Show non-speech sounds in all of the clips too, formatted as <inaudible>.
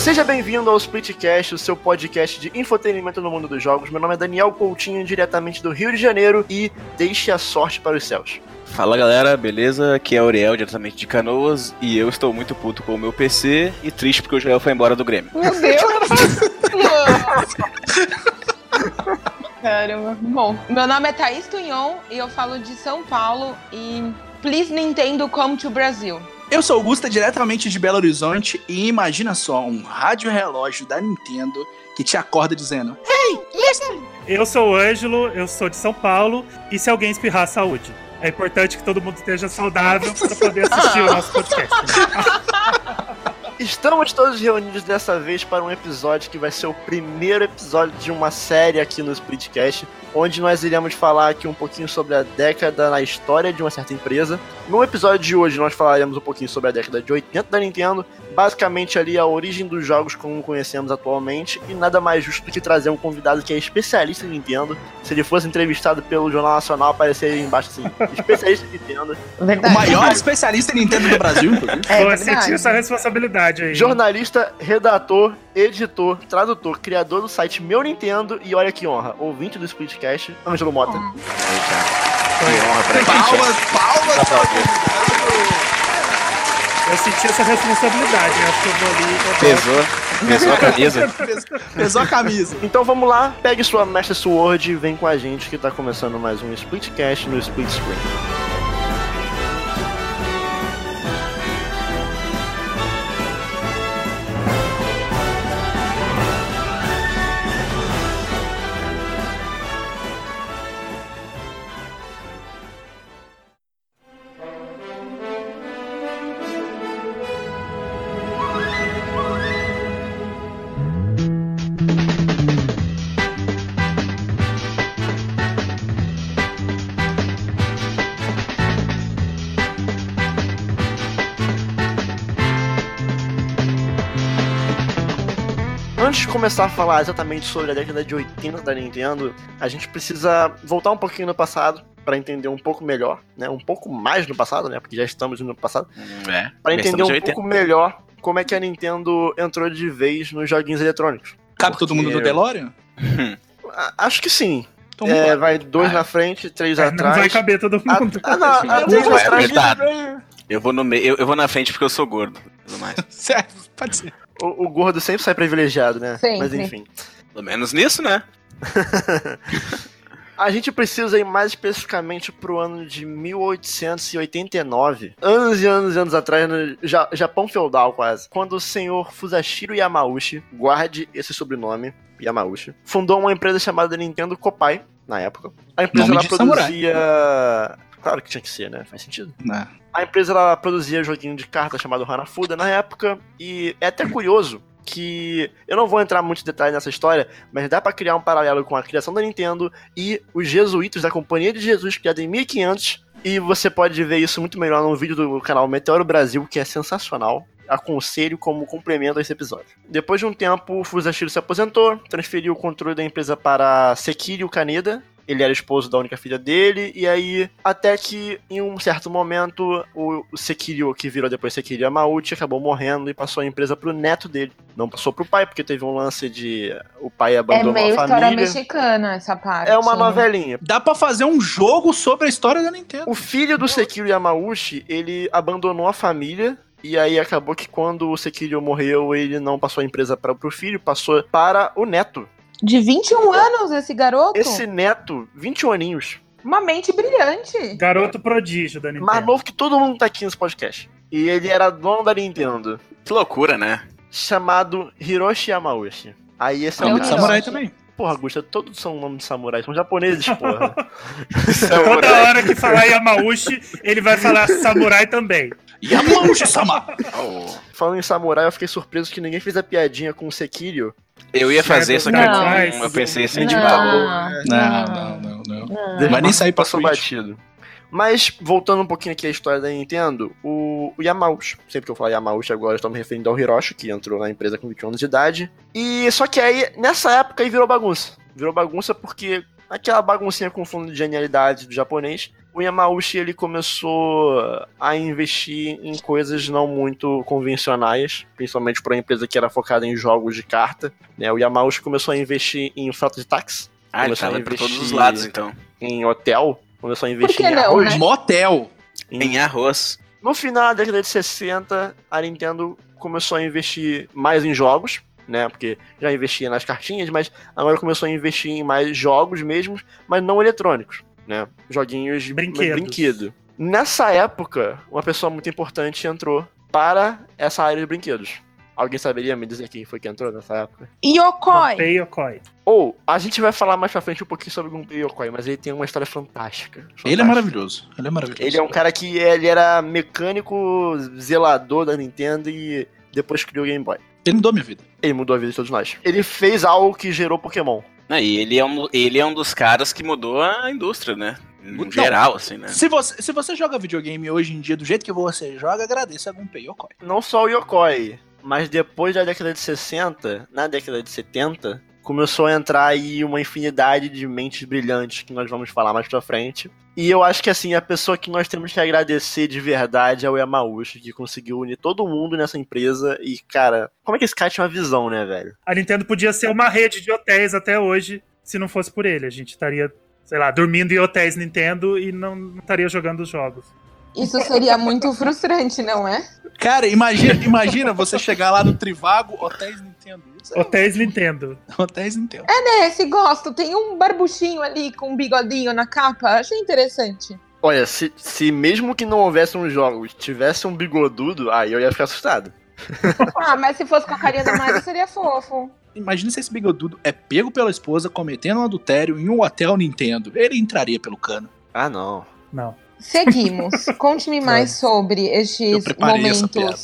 seja bem-vindo ao Splitcast, o seu podcast de infotenimento no mundo dos jogos. Meu nome é Daniel Coutinho, diretamente do Rio de Janeiro, e deixe a sorte para os céus. Fala galera, beleza? Aqui é Auriel, diretamente de Canoas, e eu estou muito puto com o meu PC e triste porque o Joel foi embora do Grêmio. Meu Deus! <laughs> Caramba. Bom, meu nome é Thaís Tunhon e eu falo de São Paulo e Please Nintendo Come to Brasil. Eu sou Augusta, diretamente de Belo Horizonte, e imagina só um rádio relógio da Nintendo que te acorda dizendo: Hey, listen! Eu sou o Ângelo, eu sou de São Paulo, e se alguém espirrar, saúde. É importante que todo mundo esteja saudável para poder assistir o <laughs> nosso podcast. <laughs> Estamos todos reunidos dessa vez para um episódio que vai ser o primeiro episódio de uma série aqui no Splitcast, onde nós iremos falar aqui um pouquinho sobre a década na história de uma certa empresa. No episódio de hoje nós falaremos um pouquinho sobre a década de 80 da Nintendo, basicamente ali a origem dos jogos como conhecemos atualmente, e nada mais justo do que trazer um convidado que é especialista em Nintendo. Se ele fosse entrevistado pelo Jornal Nacional, apareceria aí embaixo assim, <laughs> especialista em Nintendo. O maior especialista em Nintendo do Brasil, inclusive. É verdade. sentir essa responsabilidade aí. Jornalista, redator, editor, tradutor, criador do site Meu Nintendo e olha que honra, ouvinte do Splitcast, Ângelo Mota. Que honra pra gente. Palmas, palmas para o convidado. Eu senti essa responsabilidade, né? acho que eu vou ali. Pesou, pesou a camisa. <laughs> Pesou a camisa. Então vamos lá, pegue sua Master Sword e vem com a gente que tá começando mais um Splitcast no Split Screen. Antes de começar a falar exatamente sobre a década de 80 da Nintendo, a gente precisa voltar um pouquinho no passado para entender um pouco melhor, né? Um pouco mais no passado, né? Porque já estamos no passado. É, Para entender um em 80. pouco melhor como é que a Nintendo entrou de vez nos joguinhos eletrônicos. Cabe todo mundo no DeLorean? A- Acho que sim. Então, É, vai dois na frente, três É, não atrás. vai caber todo A- mundo. Ah, não, <laughs> a três Não, é atrás. verdade. Eu vou no meio, eu, eu vou na frente porque eu sou gordo. <laughs> Certo, pode ser. O, o gordo sempre sai privilegiado, né? Sempre. Mas enfim. Pelo menos nisso, né? <laughs> A gente precisa ir mais especificamente pro ano de 1889. Anos e anos e anos atrás, no Ja- Japão feudal quase. Quando o senhor Fusashiro Yamauchi, guarde esse sobrenome, Yamauchi, fundou uma empresa chamada Nintendo Kopai, na época. A empresa ela produzia... Claro que tinha que ser, né? Faz sentido. Não. A empresa ela produzia joguinho de carta chamado Hanafuda na época, e é até curioso que eu não vou entrar muito em detalhe nessa história, mas dá pra criar um paralelo com a criação da Nintendo e os jesuítas da Companhia de Jesus criada em 1500, e você pode ver isso muito melhor no vídeo do canal Meteoro Brasil, que é sensacional. Aconselho como complemento a esse episódio. Depois de um tempo, o Fusashiro se aposentou, transferiu o controle da empresa para Sekiro Kaneda, ele era esposo da única filha dele, e aí, até que em um certo momento, o o Sekiro, que virou depois Sekiro Yamauchi, acabou morrendo e passou a empresa pro neto dele. Não passou pro pai, porque teve um lance de o pai É abandonou meio a história família. mexicana essa parte. É uma novelinha. Dá pra fazer um jogo sobre a história da Nintendo. O filho do Sekiro Yamauchi, ele abandonou a família. E aí acabou que quando o Sekiro morreu, ele não passou a empresa para pro filho, passou para o neto. De 21 anos esse garoto? Esse neto, 21 aninhos, Uma mente brilhante. Garoto prodígio da Nintendo. mais novo que todo mundo tá aqui nesse podcast. E ele era dono da Nintendo, Que loucura, né? chamado Hiroshi Yamauchi. Aí esse é o Nome de Hiroshi. samurai também. Porra, Augusta, todos são nomes de samurais, são japoneses, porra. <laughs> Toda hora que falar Yamauchi, ele vai falar samurai também. Yamauchi-sama! <laughs> Oh. Falando em samurai, eu fiquei surpreso que ninguém fez a piadinha com o Sekiro. Eu ia fazer, só que Não. eu, não- eu pensei assim, tipo, Não, Não, não, não, não. não. Vai nem sair pra passou batido. Mas, voltando um pouquinho aqui à história da Nintendo, o, o Yamauchi, sempre que eu falar Yamauchi agora, eu estou me referindo ao Hiroshi, que entrou na empresa com 21 anos de idade. E só que aí, nessa época, aí virou bagunça. Virou bagunça porque aquela baguncinha com fundo de genialidade do japonês, o Yamauchi ele começou a investir em coisas não muito convencionais, principalmente para uma empresa que era focada em jogos de carta. Né? O Yamauchi começou a investir em frota de táxi, Ah, ele Começou a tava pra todos os investir- lados, então. em hotel, começou a investir em não, arroz. né? Motel. Em arroz. No final da década de 60, a Nintendo começou a investir mais em jogos, né? Porque já investia nas cartinhas, mas agora começou a investir em mais jogos mesmo, mas não eletrônicos, né? Joguinhos de Brinquedos. brinquedo. Nessa época, uma pessoa muito importante entrou para essa área de brinquedos. Alguém saberia me dizer quem foi que entrou nessa época? Yokoi. Gunpei Yokoi. Ou, a gente vai falar mais pra frente um pouquinho sobre o Gunpei Yokoi, mas ele tem uma história fantástica. Ele é Fantástica. maravilhoso. Ele é maravilhoso. Ele é um cara que ele era mecânico zelador da Nintendo e depois criou o Game Boy. Ele mudou minha vida. Ele mudou a vida de todos nós. Ele fez algo que gerou Pokémon. Não, e ele é, um, ele é um dos caras que mudou a indústria, né? No Não. geral, assim, né? Se você, se você joga videogame hoje em dia do jeito que você joga, agradeça a Gunpei Yokoi. Não só o Yokoi, mas depois da década de 60, na década de 70, começou a entrar aí uma infinidade de mentes brilhantes que nós vamos falar mais pra frente. E eu acho que assim, a pessoa que nós temos que agradecer de verdade é o Yamauchi, que conseguiu unir todo mundo nessa empresa. E, cara, como é que esse cara tinha uma visão, né, velho? A Nintendo podia ser uma rede de hotéis até hoje, se não fosse por ele. A gente estaria, sei lá, dormindo em hotéis Nintendo e não, não estaria jogando os jogos. Isso seria muito frustrante, não é? Cara, imagina, imagina você chegar lá no Trivago, Hotéis Nintendo. Isso é- Hotéis Nintendo. <laughs> Hotéis Nintendo. É, esse gosto. Tem um barbuchinho ali com um bigodinho na capa. Achei interessante. Olha, se, se mesmo que não houvesse um jogo, tivesse um bigodudo, aí eu ia ficar assustado. <laughs> Ah, mas se fosse com a carinha da Mario, seria fofo. Imagina se esse bigodudo é pego pela esposa cometendo um adultério em um hotel Nintendo. Ele entraria pelo cano. Ah, não. Não. Seguimos. <laughs> Conte-me mais sobre Eu estes momentos. piada.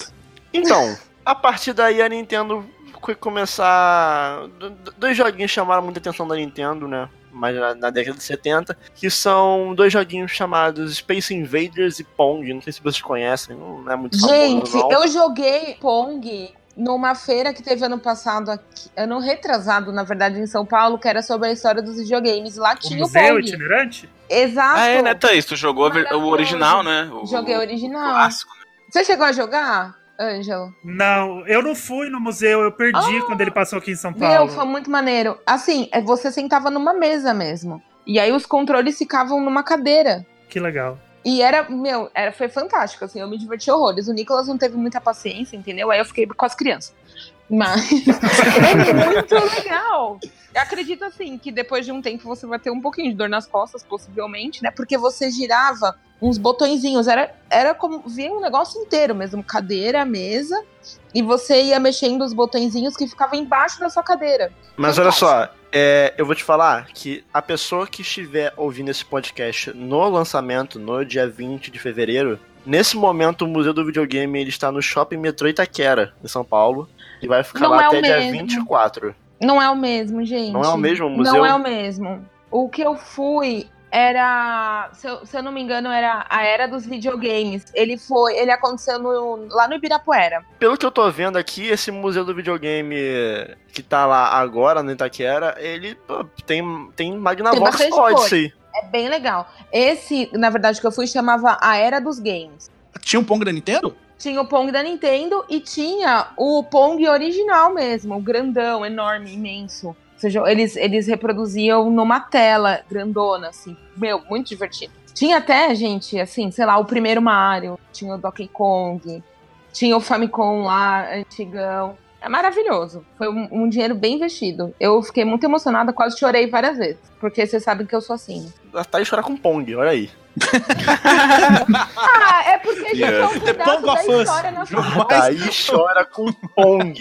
Então, a partir daí a Nintendo foi começar. d- d- Dois joguinhos chamaram muita atenção da Nintendo, né? Mas na, na década de 70, que são dois joguinhos chamados Space Invaders e Pong. Não sei se vocês conhecem, não é muito Gente, famoso, eu joguei Pong numa feira que teve ano passado aqui, ano retrasado, na verdade, em São Paulo, que era sobre a história dos videogames. Lá O tinha o museu Pong. itinerante? Exato. Ah, é, né, Thaís? Tu jogou o original, né? O, Joguei o o original. clássico. né? Você chegou a jogar, Ângelo? Não, eu não fui no museu, eu perdi Ah! quando ele passou aqui em São Meu, Paulo. foi muito maneiro. Assim, é, você sentava numa mesa mesmo. E aí os controles ficavam numa cadeira. Que legal. E era, meu, era, foi fantástico, assim, eu me diverti horrores. O Nicolas não teve muita paciência, entendeu? Aí eu fiquei com as crianças. Mas <laughs> é muito legal. Eu acredito, assim, que depois de um tempo você vai ter um pouquinho de dor nas costas, possivelmente, né? Porque você girava uns botõezinhos. Era, era como ver um negócio inteiro mesmo. Cadeira, mesa. E você ia mexendo os botõezinhos que ficavam embaixo da sua cadeira. Mas olha só, é, eu vou te falar que a pessoa que estiver ouvindo esse podcast no lançamento, no dia 20 de fevereiro, nesse momento o Museu do Videogame ele está no Shopping Metrô Itaquera, em São Paulo, e vai ficar Não lá é até dia mesmo. 24. Não é o mesmo, gente. Não é o mesmo museu? Não é o mesmo. O que eu fui era, se eu, se eu não me engano, era a era dos videogames. Ele foi, ele aconteceu no- lá no Ibirapuera. Pelo que eu tô vendo aqui, esse Museu do Videogame que tá lá agora no Itaquera, ele pô, tem, tem Magnavox bastante Odyssey. É bem legal. Esse, na verdade, que eu fui chamava a era dos games. Tinha um Pong da Nintendo? Tinha o Pong da Nintendo e tinha o Pong original mesmo, o grandão, enorme, imenso. Ou seja, eles, eles reproduziam numa tela grandona, assim. Meu, muito divertido. Tinha até, gente, assim, sei lá, o primeiro Mario, tinha o Donkey Kong, tinha o Famicom lá, antigão. É maravilhoso. Foi um, um dinheiro bem investido. Eu fiquei muito emocionada, quase chorei várias vezes. Porque vocês sabem que eu sou assim. A Thaís chora com Pong, olha aí. <laughs> Ah, é porque já Yeah. é um pedaço Pong da história na sua mais- Thaís chora com Pong.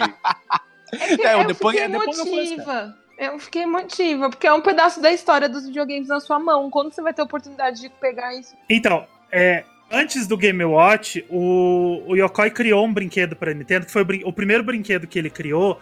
É, que É, o eu The Pong- fiquei Us, emotiva. Eu fiquei emotiva, porque é um pedaço da história dos videogames na sua mão. Quando você vai ter a oportunidade de pegar isso? Então, é, antes do Game Watch, o, o Yokoi criou um brinquedo pra Nintendo, que foi o, o primeiro brinquedo que ele criou,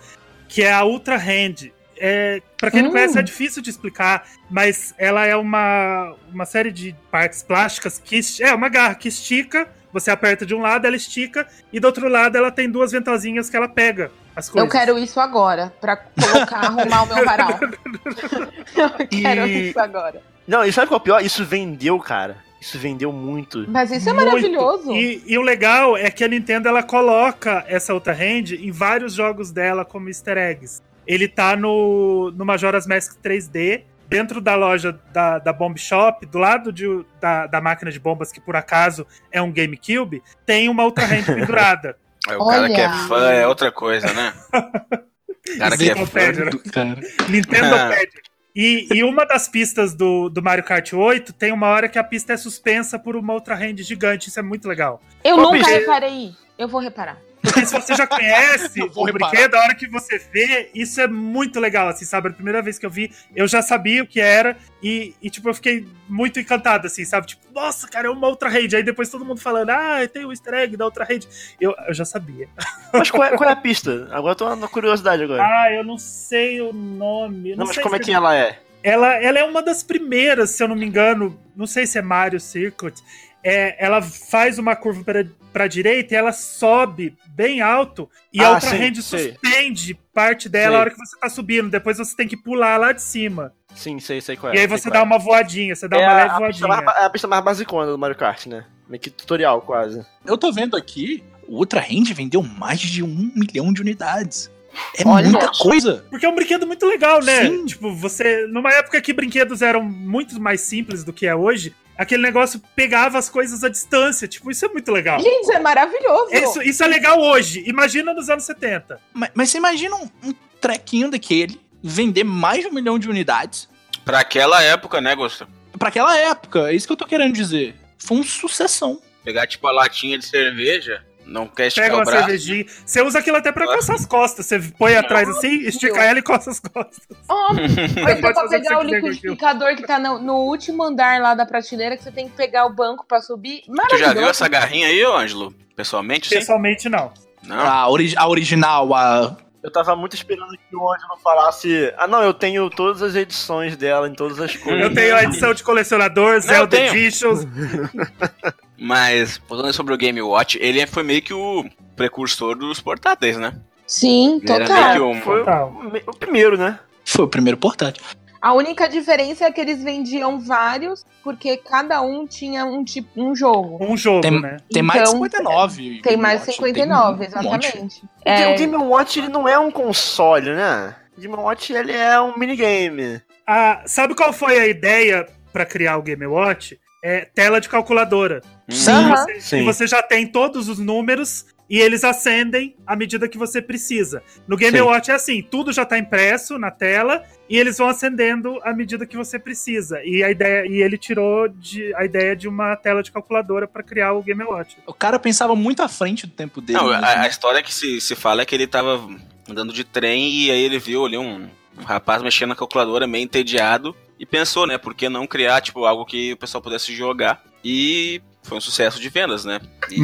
que é a Ultra Hand. É, pra quem não Hum. conhece, é difícil de explicar, mas ela é uma, uma série de partes plásticas que é uma garra que estica, você aperta de um lado, ela estica, e do outro lado ela tem duas ventosinhas que ela pega. As coisas. Eu quero isso agora, pra colocar, arrumar o meu varal. <laughs> Eu quero E- isso agora. Não, e sabe qual é o pior? Isso vendeu, cara. Isso vendeu muito. Mas isso é Muito. maravilhoso. E, e o legal é que a Nintendo ela coloca essa outra hand em vários jogos dela como easter eggs. Ele tá no, no Majora's Mask 3D, dentro da loja da, da Bomb Shop, do lado de- da, da máquina de bombas, que por acaso é um GameCube, tem uma outra hand <laughs> pendurada. Aí o cara Olha. que é fã é outra coisa, né? O <laughs> cara que é fã. Pedro. Do cara. Nintendo Pad. E, e uma das pistas do, do Mario Kart 8 tem uma hora que a pista é suspensa por uma outra hand gigante. Isso é muito legal. Eu nunca bicho, reparei. Eu vou reparar. Porque se você já conhece <laughs> o brinquedo, a hora que você vê, isso é muito legal, assim, sabe? A primeira vez que eu vi, eu já sabia o que era e, e, tipo, eu fiquei muito encantado, assim, sabe? Tipo, nossa, cara, é uma outra rede. Aí depois todo mundo falando, ah, tem o easter egg da outra rede. Eu, eu já sabia. <laughs> Mas qual é, qual é a pista? Agora eu tô na curiosidade agora. Ah, eu não sei o nome. eu não, mas como é que ela é? Ela, ela é uma das primeiras, se eu não me engano, não sei se é Mario Circuit. É, ela faz uma curva para pra direita e ela sobe bem alto e a Ah, outra sim, hand suspende parte dela Sei. a hora que você tá subindo. Depois você tem que pular lá de cima. Sim, sei, sei qual é. e aí você qual dá uma voadinha, você dá é. uma é leve a, pista voadinha. mais, é a pista mais basicona do Mario Kart, né? Meio que tutorial, quase. Eu tô vendo aqui, o Ultra Hand vendeu mais de um milhão de unidades. É Olha. muita coisa. Porque é um brinquedo muito legal, né? Sim. Tipo, você. Numa época que brinquedos eram muito mais simples do que é hoje, aquele negócio pegava as coisas à distância. Tipo, isso é muito legal. Gente, isso é maravilhoso. Isso, isso é legal hoje. Imagina nos anos 70. Mas, mas você imagina um, um trequinho daquele vender mais de um milhão de unidades Pra aquela época, né, Gustavo? pra aquela época. É isso que eu tô querendo dizer. Foi um sucessão. Pegar tipo a latinha de cerveja, não quer esticar Pega o uma braço. cervejinha. Você usa aquilo até pra coçar as costas. Você põe atrás assim, estica ela e coça as costas. Ó, <laughs> Mas Pode dá pra o pegar o liquidificador que tá no, no último andar lá da prateleira, que você tem que pegar o banco pra subir. Tu já viu essa garrinha aí, ô Ângelo? Pessoalmente, sim? Pessoalmente, não. Não? A, ori- a original, a. Eu tava muito esperando que o Ângelo falasse. Ah, não, eu tenho todas as edições dela em todas as <laughs> cores. Eu tenho a edição de colecionador, Zelda. Editions. <laughs> Mas, falando sobre o Game Watch, ele foi meio que o precursor dos portáteis, né? Sim, Ele era total. meio que um... Foi Total. o, o primeiro, né? Foi o primeiro portátil. A única diferença é que eles vendiam vários, porque cada um tinha um tipo um jogo. Um jogo, Tem- né? Tem mais de Então, 59. Tem mais de Watch, 59, tem um exatamente. O É, Game Watch ele não é um console, né? O Game Watch ele é um minigame. Ah, sabe qual foi a ideia pra criar o Game Watch? É tela de calculadora. Sim. Aham. Você- Sim. E você já tem todos os números e eles acendem à medida que você precisa. No Game Sim. Watch é assim, tudo já tá impresso na tela e eles vão acendendo à medida que você precisa. E a ideia e ele tirou de, a ideia de uma tela de calculadora para criar o Game Watch. O cara pensava muito à frente do tempo dele. Não, a, a história que se, se fala é que ele tava andando de trem e aí ele viu ali um, um rapaz mexendo na calculadora meio entediado e pensou, né, por que não criar, tipo, algo que o pessoal pudesse jogar. E foi um sucesso de vendas, né? E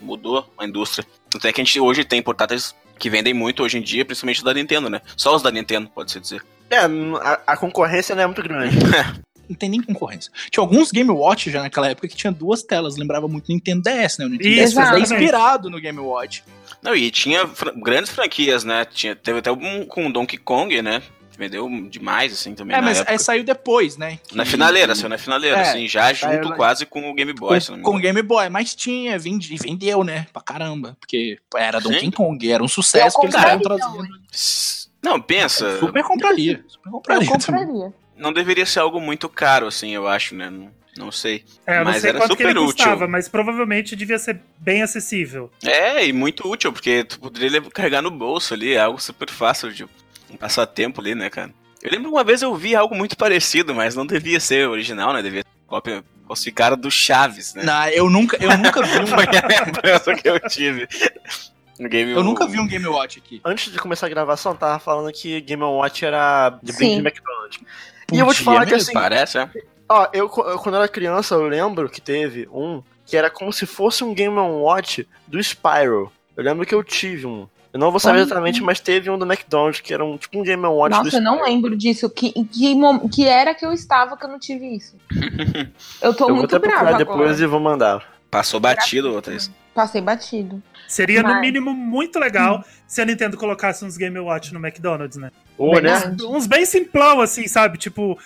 mudou a indústria. Tanto é que a gente hoje tem portáteis que vendem muito hoje em dia, principalmente da Nintendo, né? Só os da Nintendo, pode-se dizer. É, a, a concorrência não é muito grande. <laughs> Não tem nem concorrência. Tinha alguns Game Watch já naquela época que tinha duas telas. Lembrava muito do Nintendo DS, né? O Nintendo Isso, DS foi até inspirado no Game Watch. Não, e tinha fran- grandes franquias, né? Tinha, teve até um com o Donkey Kong, né? Vendeu demais, assim, também É, na mas época. aí saiu depois, né? Na Que- finaleira, saiu na finaleira, É, assim, já junto na- quase com o Game Boy, não com, com o. Game Boy, mas tinha, vendi, vendeu, né? Pra caramba. Porque era Sim. Donkey Kong, era um sucesso Eu que eles estavam trazendo. Não, pensa, Super compraria. Super eu compraria. também. compraria. não deveria ser algo muito caro, assim, eu acho, né? Não, não sei. É, eu não Mas sei era quanto que ele super útil. custava, mas provavelmente devia ser bem acessível. É, e muito útil, porque tu poderia carregar no bolso ali, é algo super fácil de um passatempo ali, né, cara? Eu lembro que uma vez eu vi algo muito parecido, mas não devia ser original, né? Devia ser cópia falsificada do Chaves, né? Não, eu nunca, eu nunca vi <laughs> Foi um, a lembrança que eu tive. No game eu nunca vi um Game Watch aqui. Antes de começar a gravação, tava falando que Game Watch era de Sim. de McDonald's. E eu vou te falar que mesmo. assim, Parece, é? ó, eu, eu quando era criança, eu lembro que teve um que era como se fosse um Game Watch do Spyro. Eu lembro que eu tive um. Eu não vou saber exatamente, mas teve um do McDonald's que era um tipo um Game Watch do Nossa, eu não lembro disso. Que, que, que era que eu estava que eu não tive isso? <laughs> Eu tô Eu vou muito brava depois agora. e vou mandar. Passou batido outras. Passei batido. Seria, no Mas- mínimo, muito legal se a Nintendo colocasse uns Game Watch no McDonald's, né? Ou, né? Uns bem simplão, assim, sabe? Tipo,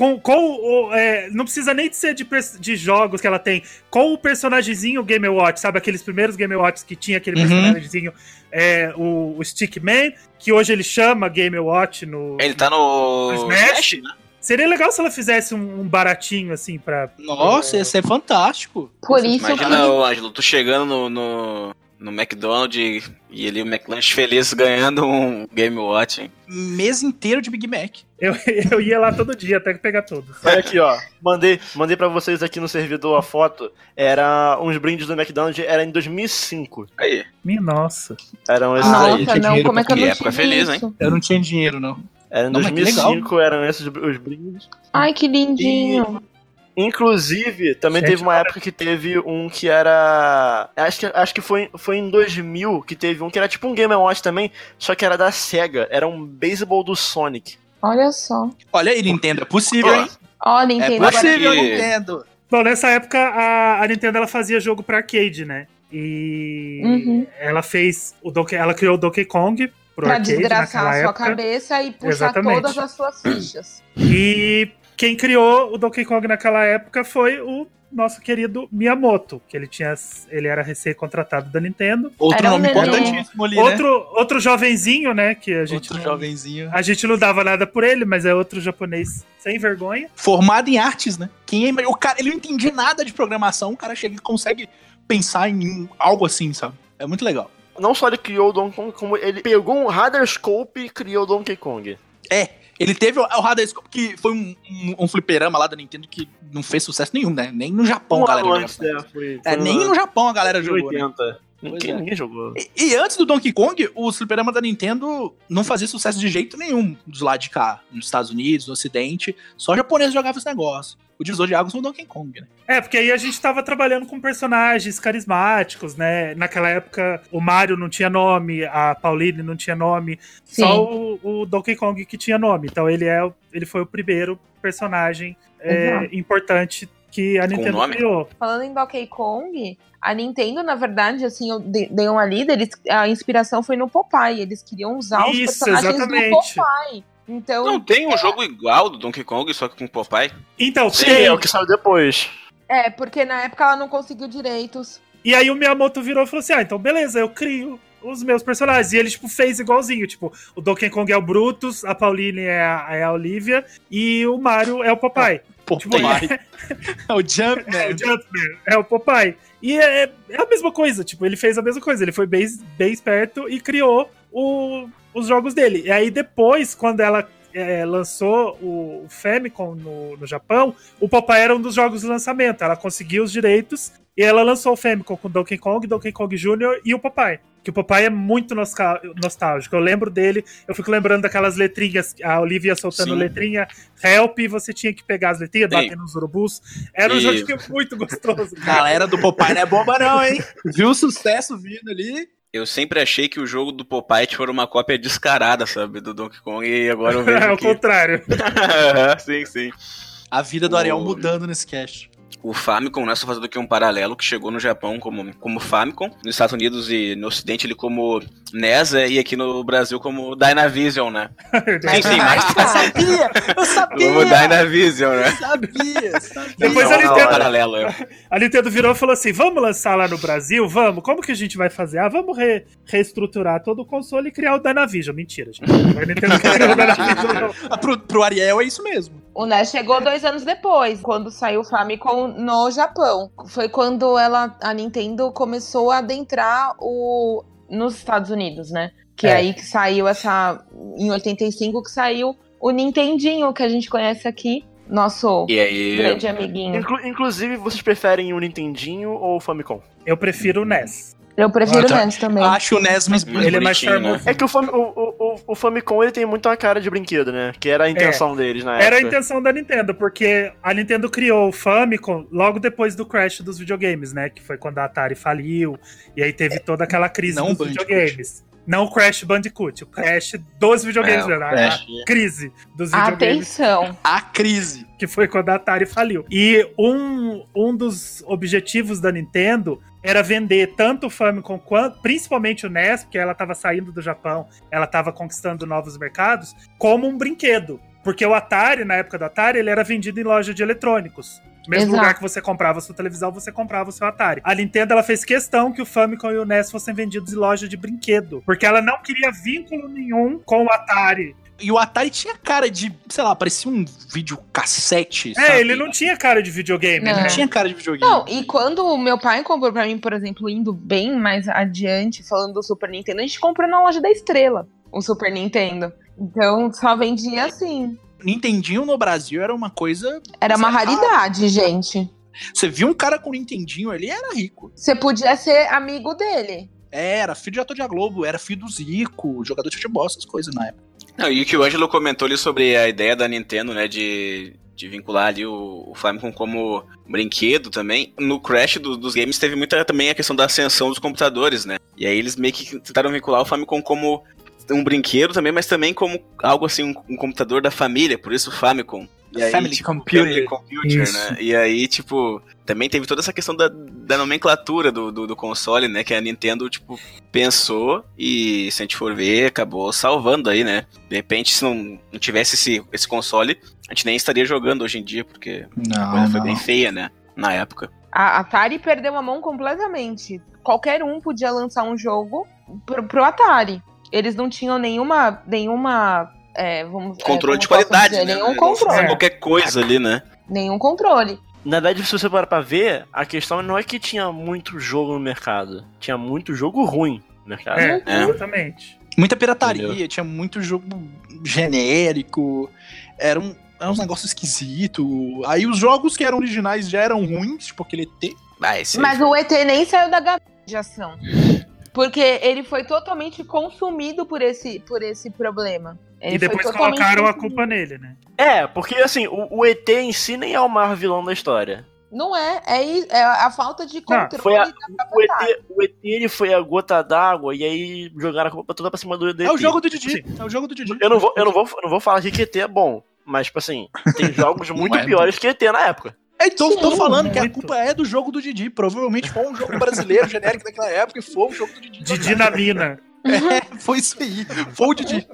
com, com o. é, não precisa nem de ser de, de jogos que ela tem. Com o personagemzinho Game Watch, sabe? Aqueles primeiros Game Watches que tinha aquele Uhum. personagemzinho, é, o, o Stickman, que hoje ele chama Game Watch no. Ele tá no Smash? Smash, né? Seria legal se ela fizesse um, um baratinho, assim, pra. Nossa, ia ser fantástico. Por isso Imagina, que. o Ângelo, tu chegando no, no, no McDonald's e ali o McLanche feliz ganhando um Game Watch. hein? Mês inteiro de Big Mac. Eu, <laughs> eu ia lá todo dia até pegar todos. Olha aqui, ó. Mandei, mandei pra vocês aqui no servidor a foto. Era uns brindes do McDonald's, era em 2005. Aí. Minha nossa. Eram esses Ah, aí. Nossa, tinha não, como é que eu não que época feliz, isso? Eu não tinha dinheiro, não. Era em Não, mas que 2005, eram esses os brindes. Ai, que lindinho. Inclusive, também Gente, teve uma época que teve um que era. Acho que, acho que foi, foi em 2000 que teve um que era tipo um Game Watch também, só que era da Sega. Era um beisebol do Sonic. Olha só. Olha aí, Nintendo, é possível, hein? Ó, É Nintendo. agora- possível, que- Nintendo. Bom, nessa época a, a Nintendo ela fazia jogo pra arcade, né? E Uhum. ela fez o Donkey, ela criou o Donkey Kong pro Pra arcade desgraçar a sua época. cabeça e puxar Exatamente. todas as suas fichas. E quem criou o Donkey Kong naquela época foi o nosso querido Miyamoto, que ele tinha ele era recém-contratado da Nintendo. Outro Era nome importantíssimo ali, né? Outro outro jovenzinho, né, que a gente Outro não, jovenzinho. a gente não dava nada por ele, mas é outro japonês sem vergonha. Formado em artes, né? Quem é... O cara, ele não entendia nada de programação, o cara chega e consegue pensar em algo assim, sabe? É muito legal. Não só ele criou o Donkey Kong, como ele pegou um Radarscope e criou o Donkey Kong. Ele teve o, o Radarscope, que foi um, um, um fliperama lá da Nintendo que não fez sucesso nenhum, né? Nem no Japão, Um a galera antes, né? Foi, É, foi nem no Japão a galera jogou, né? 80. Ninguém, é. ninguém jogou. E, e antes do Donkey Kong, o fliperama da Nintendo não fazia sucesso de jeito nenhum dos lados de cá. Nos Estados Unidos, no Ocidente. Só japonês jogava esse negócio. O divisor de águas foi o Donkey Kong, né? É, porque aí a gente tava trabalhando com personagens carismáticos, né? Naquela época o Mario não tinha nome, a Pauline não tinha nome, Sim. só o, o Donkey Kong que tinha nome. Então ele, é, ele foi o primeiro personagem é, importante que a Nintendo criou. Falando em Donkey Kong, a Nintendo, na verdade, assim, eu de- dei uma lida, eles, a inspiração foi no Popeye. Eles queriam usar os Isso, personagens exatamente. do Popeye. Então, Não tem um jogo igual do Donkey Kong, só que com Popeye? Então, Sim, tem. é o que saiu depois. é, porque na época ela não conseguiu direitos. E aí o Miyamoto virou e falou assim: ah, então beleza, eu crio os meus personagens. E ele, tipo, fez igualzinho. Tipo, o Donkey Kong é o Brutus, a Pauline é a, é a Olivia e o Mario é o Popeye. Pô, Tipo, <laughs> é o Jumpman. É o Jumpman, é o Popeye. E é, é a mesma coisa, tipo, ele fez a mesma coisa, ele foi bem, bem esperto e criou o- os jogos dele. E aí depois, quando ela é, lançou o, Famicom no, no Japão, o Popeye era um dos jogos de lançamento. Ela conseguiu os direitos e ela lançou o Famicom com Donkey Kong, Donkey Kong Jr. e o Popeye. Que o Popeye é muito nostálgico. Eu lembro dele, eu fico lembrando daquelas letrinhas, a Olivia soltando Sim. letrinha, help, e você tinha que pegar as letrinhas, bater nos urubus. Era um E- jogo que é muito gostoso. <laughs> cara. Galera do Popeye não é bomba não, hein? Viu o sucesso vindo ali? Eu sempre achei que o jogo do Popeye era uma cópia descarada, sabe, do Donkey Kong, e agora eu vejo <laughs> É o que... contrário. <laughs> sim, sim. A vida do Ariel O- mudando nesse cast. O Famicom, né, só fazendo aqui um paralelo, que chegou no Japão como, como Famicom, nos Estados Unidos e no Ocidente ele como NES, é, e aqui no Brasil como Dynavision, né? <laughs> Sim, sim, mas Eu sabia! Eu sabia! como Dynavision, né? Sabia, sabia. Depois é um tenta- paralelo, é. A Nintendo virou e falou assim: vamos lançar lá no Brasil? Vamos? Como que a gente vai fazer? Ah, vamos re- reestruturar todo o console e criar o Dynavision. Mentira, gente. A Nintendo criou o Dynavision, não. <laughs> Ah, Pro, pro Ariel é isso mesmo. O NES chegou dois anos depois, quando saiu o Famicom no Japão. Foi quando ela, a Nintendo começou a adentrar o, nos Estados Unidos, né? Que É. aí que saiu essa. Em 85 que saiu o Nintendinho, que a gente conhece aqui. Nosso E aí, grande amiguinho. Inclu- inclusive, vocês preferem o Nintendinho ou o Famicom? Eu prefiro o NES. Eu prefiro Ah, tá. o NES também. Acho o NES mais Mais Ele é mais né? charmoso. É que o, Fam- o, o, o- Famicom ele tem muito a cara de brinquedo, né? Que era a intenção deles na Era a época. intenção da Nintendo, porque a Nintendo criou o Famicom logo depois do crash dos videogames, né? Que foi quando a Atari faliu, e aí teve toda aquela crise Não dos Bandicoot. videogames. Não o Crash Bandicoot, o crash dos videogames, É, né? A- Crash. a crise dos videogames. Atenção. a crise. que foi quando a Atari faliu. E um, um dos objetivos da Nintendo era vender tanto o Famicom quanto, principalmente o NES, porque ela estava saindo do Japão, ela estava conquistando novos mercados, como um brinquedo. Porque o Atari, na época do Atari, ele era vendido em loja de eletrônicos. Mesmo Exato. lugar que você comprava a sua televisão, você comprava o seu Atari. A Nintendo ela fez questão que o Famicom e o NES fossem vendidos em loja de brinquedo. Porque ela não queria vínculo nenhum com o Atari. E o Atari tinha cara de, sei lá, parecia um videocassete. É, sabe? ele não tinha cara de videogame, Não. né? Não tinha cara de videogame. Não, e quando o meu pai comprou pra mim, por exemplo, indo bem mais adiante, falando do Super Nintendo, a gente comprou na loja da Estrela o Super Nintendo. Então só vendia assim. Nintendinho no Brasil era uma coisa. Era uma raridade, gente. Você viu um cara com Nintendinho ali, era rico. Você podia ser amigo dele. Era filho de ator de Globo, era filho do Zico, jogador de futebol, essas coisas na época. Não, e o que o Ângelo comentou ali sobre a ideia da Nintendo, né, de, de vincular ali o, o Famicom como brinquedo também. No Crash do- dos games teve muita também a questão da ascensão dos computadores, né? E aí eles meio que tentaram vincular o Famicom como um brinquedo também, mas também como algo assim, um, um computador da família, por isso o Famicom. E aí, Family tipo, Computer. Family Computer, Isso. né? E aí, tipo, também teve toda essa questão da, da nomenclatura do, do, do console, né? Que a Nintendo, tipo, pensou e, se a gente for ver, acabou salvando aí, né? De repente, se não, não tivesse esse, esse console, a gente nem estaria jogando hoje em dia, porque a Não, coisa foi bem feia, né? Na época. A Atari perdeu a mão completamente. Qualquer um podia lançar um jogo pro, pro Atari. Eles não tinham nenhuma. nenhuma é, vamos, é, Controle de eu posso qualidade, dizer, né? Nenhum controle. qualquer coisa ali, né? Nenhum controle. Na verdade, se você parar pra ver, a questão não é que tinha muito jogo no mercado. Tinha muito jogo ruim no mercado. É, É. exatamente. Muita pirataria, Entendeu? tinha muito jogo genérico, era um, era uns negócios esquisitos. Aí os jogos que eram originais já eram ruins, tipo aquele ET. Ah, Mas o ET nem saiu da gaveta de ação. Porque ele foi totalmente consumido por esse, por esse problema. Ele e depois colocaram a consumido. culpa nele, né? É, porque assim, o, o ET em si nem é o maior vilão da história. Não é, é, é a falta de controle foi a- da O. ET, o ET ele foi a gota d'água e aí jogaram a culpa toda pra cima do ET. É o jogo do Didi. Sim. É o jogo do Didi. Eu não vou, eu não vou, eu não vou falar que ET é bom. Mas, tipo assim, tem <laughs> jogos muito é piores que ET na época. É, então, tô falando que a muito. culpa é do jogo do Didi. Provavelmente foi um jogo brasileiro <laughs> genérico daquela época e foi o jogo do Didi. Didi na mina. É, foi isso aí. Foi o Didi.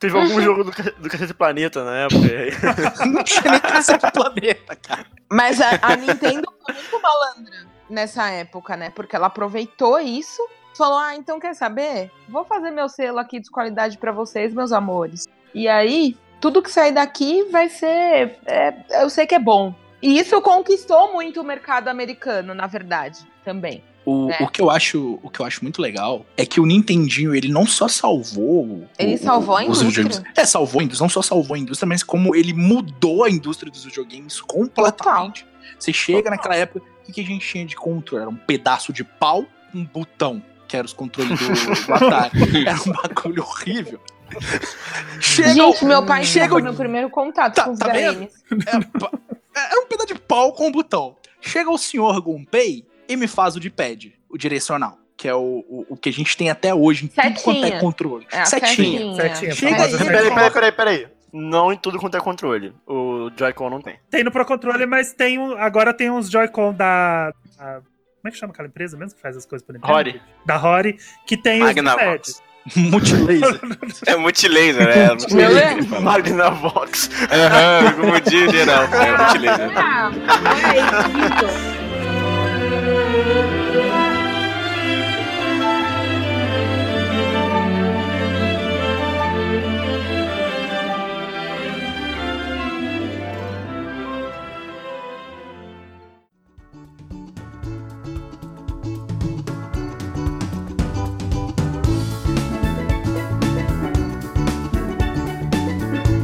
Teve algum jogo do, do Cacete Planeta na época. <laughs> Não tinha nem cacete do planeta, cara. Mas a, a Nintendo foi muito malandra nessa época, né? Porque ela aproveitou isso, falou: ah, então quer saber? Vou fazer meu selo aqui de qualidade pra vocês, meus amores. E aí, tudo que sair daqui vai ser. é, eu sei que é bom. E isso conquistou muito o mercado americano, na verdade, também. O, É. o, que eu acho, o que eu acho muito legal é que o Nintendinho, ele não só salvou. o- Ele o- salvou a os indústria. videogames. É, salvou a indústria. Não só salvou a indústria, mas como ele mudou a indústria dos videogames completamente. Você chega Total. naquela época, o que a gente tinha de controle? Era um pedaço de pau, um botão, que era os controles do, <laughs> do Atari. Era um bagulho horrível. <laughs> Chega, Gente, meu pai chega chegou o- meu primeiro contato Tá- com os tá games. é, era um pedaço de pau com um botão. Chega o senhor Gunpei e me faz o de pad, o direcional. Que é o, o, o que a gente tem até hoje em tudo quanto é Setinha. controle. É, a Setinha. Certinho, Chega aí. Peraí, peraí, peraí, peraí. Não em tudo quanto é controle. O Joy-Con não tem. Tem no Pro Controle, mas tem um, agora tem uns Joy-Con da. a- como é que chama aquela empresa mesmo que faz as coisas por Nintendo? Rory. Da Rory, que tem Magnavox. os pads. Multilaser. <laughs> É multilaser, é. multilaser. Beleza? Magnavox. Aham, como <laughs> dia geral. É multilaser. Ah, é isso.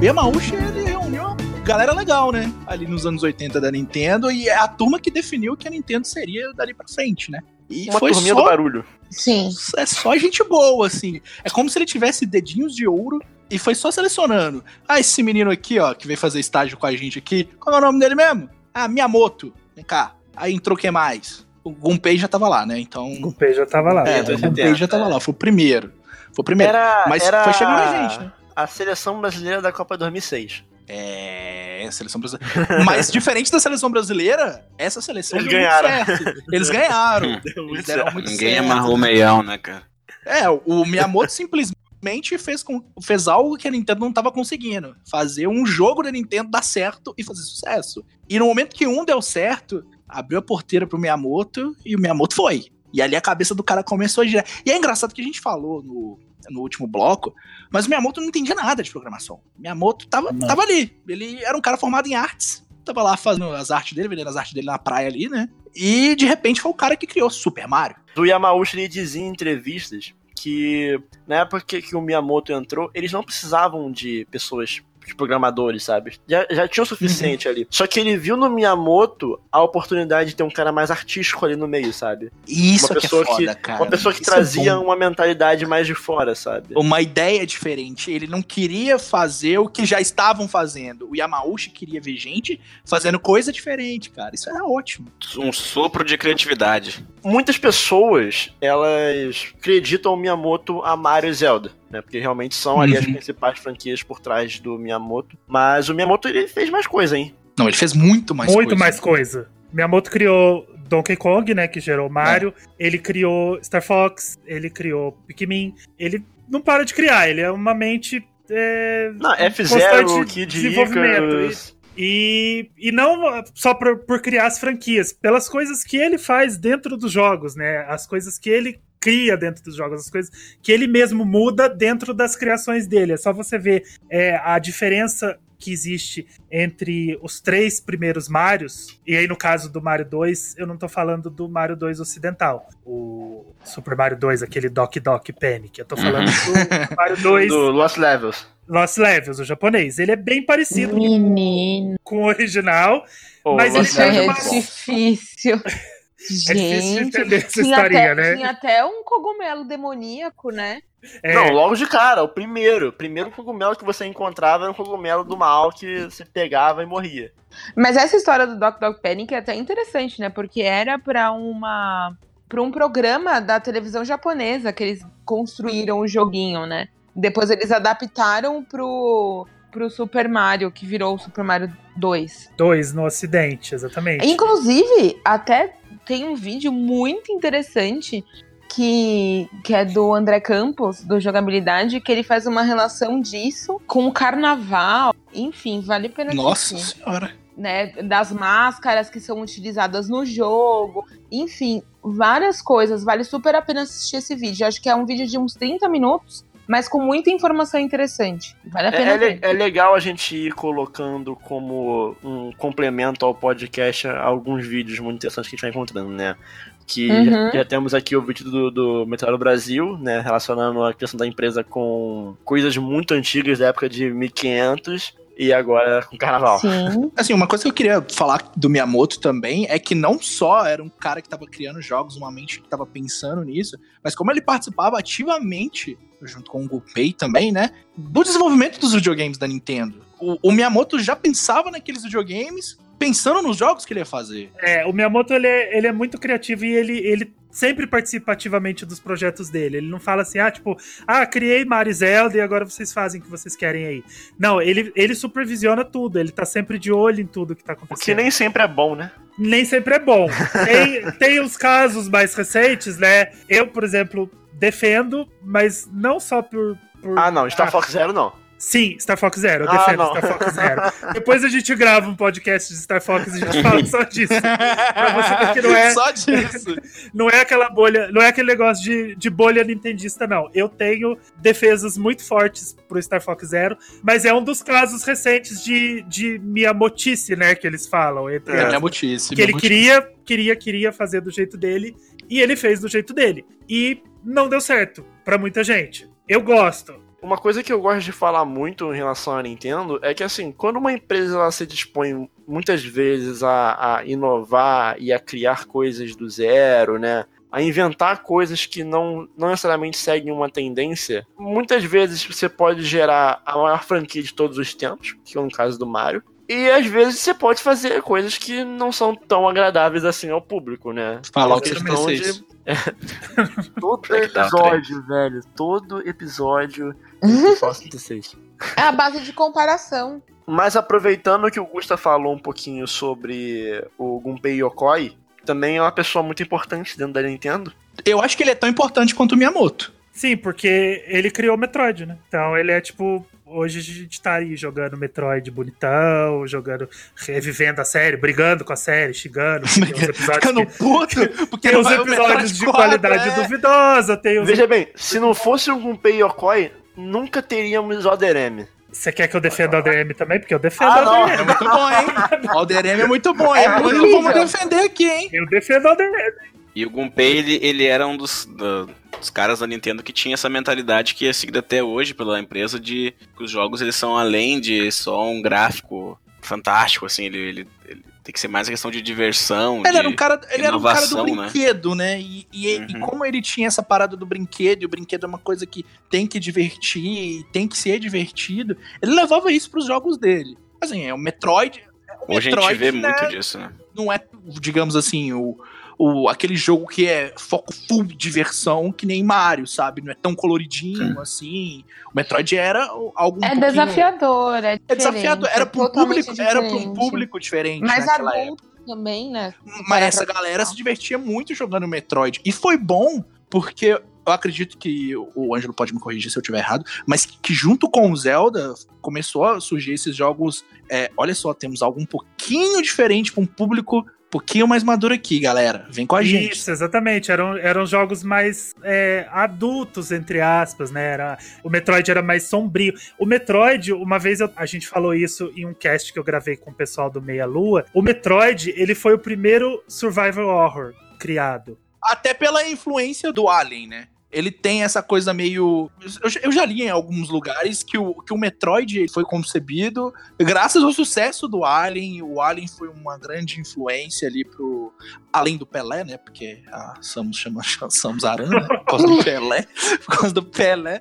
Yamauchi, ele reuniu uma galera legal, né? Ali nos anos 80 da Nintendo, e é a turma que definiu que a Nintendo seria dali pra frente, né? E Uma foi turminha do só, barulho. Sim. é só gente boa, assim. É como se ele tivesse dedinhos de ouro e foi só selecionando. Ah, esse menino aqui, ó, que veio fazer estágio com a gente aqui, qual é o nome dele mesmo? Ah, Miyamoto. Vem cá. Aí entrou quem mais? O Gunpei já tava lá, né? Então. O Gunpei já tava lá. É, do o Gunpei já tava lá, foi o primeiro. Foi o primeiro. Era, Mas era foi chegando a gente, né? A seleção brasileira da Copa 2006. É, a seleção brasileira. Mas diferente da seleção brasileira, essa seleção Eles deu muito ganharam. certo. Eles ganharam. <laughs> Eles deram certo. muito Ninguém certo. amarrou o meião, né, cara? É, o Miyamoto simplesmente fez, com, fez algo que a Nintendo não tava conseguindo. Fazer um jogo da Nintendo dar certo e fazer sucesso. E no momento que um deu certo, abriu a porteira pro Miyamoto e o Miyamoto foi. E ali a cabeça do cara começou a girar. E é engraçado que a gente falou no, no último bloco, mas o Miyamoto não entendia nada de programação. O Miyamoto tava, Não. tava ali. Ele era um cara formado em artes. Tava lá fazendo as artes dele, vendendo as artes dele na praia ali, né? E de repente foi o cara que criou Super Mario. do Yamauchi ele dizia em entrevistas que na época que, que o Miyamoto entrou, eles não precisavam de pessoas de programadores, sabe? Já, já tinha o suficiente ali. Só que ele viu no Miyamoto a oportunidade de ter um cara mais artístico ali no meio, sabe? E Isso Uma é que é pessoa foda, que- cara. Uma pessoa que Isso é trazia bom. uma mentalidade mais de fora, sabe? uma ideia diferente. Ele não queria fazer o que já estavam fazendo. O Yamauchi queria ver gente fazendo coisa diferente, cara. Isso era ótimo. Um sopro de criatividade. Muitas pessoas, elas acreditam o Miyamoto a Mario e Zelda, né? Porque realmente são ali as Uhum. principais franquias por trás do Miyamoto. Mas o Miyamoto, ele fez mais coisa, hein? Não, ele fez muito mais Muito coisa. mais coisa. Miyamoto criou Donkey Kong, né, que gerou Mario. Ele criou Star Fox, ele criou Pikmin. Ele não para de criar, ele é uma mente é, Não, F0, constante Kid desenvolvimento. Icarus... E, e não só por, por criar as franquias, pelas coisas que ele faz dentro dos jogos, né? As coisas que ele cria dentro dos jogos, as coisas que ele mesmo muda dentro das criações dele. É só você ver é, a diferença que existe entre os três primeiros Marios, e aí no caso do Mario 2, eu não tô falando do Mario 2 ocidental, o Super Mario 2, aquele Doc Doc Panic, eu tô falando do <laughs> Mario 2 Do Lost Levels. Lost Levels, o japonês. Ele é bem parecido Menino, com o original, Pô, Mas Lost ele é é bom. difícil. <laughs> É difícil de Gente, entender essa historinha, até, né? tinha até um cogumelo demoníaco, né? É, Não, logo de cara, o primeiro. O primeiro cogumelo que você encontrava era um cogumelo do mal que você pegava e morria. Mas essa história do Doc Doc Panic é até interessante, né? Porque era pra uma para um programa da televisão japonesa que eles construíram o joguinho, né? Depois eles adaptaram pro pro Super Mario, que virou o Super Mario 2. dois no ocidente, exatamente. Inclusive, até tem um vídeo muito interessante que, que é do André Campos, do Jogabilidade, que ele faz uma relação disso com o carnaval. Enfim, vale a pena Nossa assistir senhora. né, das máscaras que são utilizadas no jogo, enfim, várias coisas. Vale super a pena assistir esse vídeo. Acho que é um vídeo de uns 30 minutos, mas com muita informação interessante. Vale a É, pena é ver. é legal a gente ir colocando como um complemento ao podcast alguns vídeos muito interessantes que a gente vai encontrando, né? Que Uhum. já, temos aqui o vídeo do, do Meteoro Brasil, né? Relacionando a criação da empresa com coisas muito antigas da época de 1500 e agora com carnaval. Sim. <laughs> Assim, uma coisa que eu queria falar do Miyamoto também é que não só era um cara que tava criando jogos, uma mente que tava pensando nisso, mas como ele participava ativamente, junto com o Gunpei também, né, do desenvolvimento dos videogames da Nintendo. O, o Miyamoto já pensava naqueles videogames, pensando nos jogos que ele ia fazer. É, o Miyamoto ele é, ele é muito criativo e ele, ele sempre participa ativamente dos projetos dele. Ele não fala assim, ah, tipo, ah, criei Mario e Zelda e agora vocês fazem o que vocês querem aí. Não, ele, ele supervisiona tudo, ele tá sempre de olho em tudo que tá O que acontecendo. nem sempre é bom, né? nem sempre é bom. Tem, tem os casos mais recentes, né? Eu, por exemplo, defendo, mas não só por. por- Ah, não, Star Fox Zero não. Sim, Star Fox Zero, eu Ah, defendo não. Star Fox Zero. <laughs> Depois a gente grava um podcast de Star Fox e a gente fala só disso. <laughs> Pra você ver que não é, Só disso. <laughs> não é aquela bolha, não é aquele negócio de, de bolha nintendista, não. Eu tenho defesas muito fortes pro Star Fox Zero, mas é um dos casos recentes de, de Miyamotice, né, que eles falam. Entre É, aspas Miyamotice. que ele queria, queria, queria fazer do jeito dele e ele fez do jeito dele. E não deu certo pra muita gente. Eu gosto. Uma coisa que eu gosto de falar muito em relação à Nintendo é que, assim, quando uma empresa ela se dispõe muitas vezes a, a inovar e a criar coisas do zero, né? A inventar coisas que não, não necessariamente seguem uma tendência, muitas vezes você pode gerar a maior franquia de todos os tempos, que é no caso do Mario. E às vezes você pode fazer coisas que não são tão agradáveis assim ao público, né? Fala É o que você questão de- <laughs> <laughs> Todo episódio, velho. Todo episódio tem que falar 36. É a base de comparação. Mas aproveitando que o Gusta falou um pouquinho sobre o Gunpei Yokoi, também é uma pessoa muito importante dentro da Nintendo. Eu acho que ele é tão importante quanto o Miyamoto. Sim, porque ele criou o Metroid, né? Então ele é tipo. Hoje a gente tá aí jogando Metroid bonitão, jogando, revivendo a série, brigando com a série, xingando. <laughs> Tem uns episódios, Ficando que, puto, porque tem não uns vai o episódios de 4, qualidade é. duvidosa, tem os Veja bem, se não fosse o Gunpei Yokoi, nunca teríamos o Aderemi. Você quer que eu defenda o ADM também? Porque eu defendo Ah, o não. É ADM. muito bom, hein? <laughs> O Aldereme é muito bom, hein? É horrível. vamos defender aqui, hein? Eu defendo o ADM. E o Gunpei, ele, ele era um dos, da- dos caras da Nintendo que tinha essa mentalidade que é seguida até hoje pela empresa de que os jogos eles são além de só um gráfico fantástico, assim, ele, ele, ele tem que ser mais a questão de diversão, Ele de... era um cara, ele era um cara do né? brinquedo, né? E, e- e Uhum. como ele tinha essa parada do brinquedo, e o brinquedo é uma coisa que tem que divertir, tem que ser divertido, ele levava isso pros jogos dele. Assim, é o Metroid. o Hoje a Metroid, gente vê né, muito disso, né? Não é, digamos assim, o, o, aquele jogo que é foco full diversão, que nem Mario, sabe? Não é tão coloridinho assim. O Metroid era algo um É pouquinho- desafiador, é diferente. É desafiador. Era pra um público, era pra um diferente. público diferente Mas naquela época. adulto também, né? Mas essa galera se divertia muito jogando Metroid. E foi bom, porque eu acredito que o Ângelo pode me corrigir se eu estiver errado, mas que junto com o Zelda começou a surgir esses jogos. é, olha só, temos algo um pouquinho diferente para um público pouquinho mais maduro aqui, galera. Vem com a gente. Isso, exatamente. Eram, eram jogos mais é, adultos, entre aspas, né? Era, o Metroid era mais sombrio. O Metroid, uma vez eu- a gente falou isso em um cast que eu gravei com o pessoal do Meia Lua. O Metroid, ele foi o primeiro survival horror criado. Até pela influência do Alien, né? Ele tem essa coisa meio. Eu, já- li em alguns lugares que o, que o Metroid foi concebido graças ao sucesso do Alien. O Alien foi uma grande influência ali pro. Além do Pelé, né? Porque a Samus chama <laughs> Samus Aran, né? Por causa do <laughs> Pelé. Por causa do Pelé.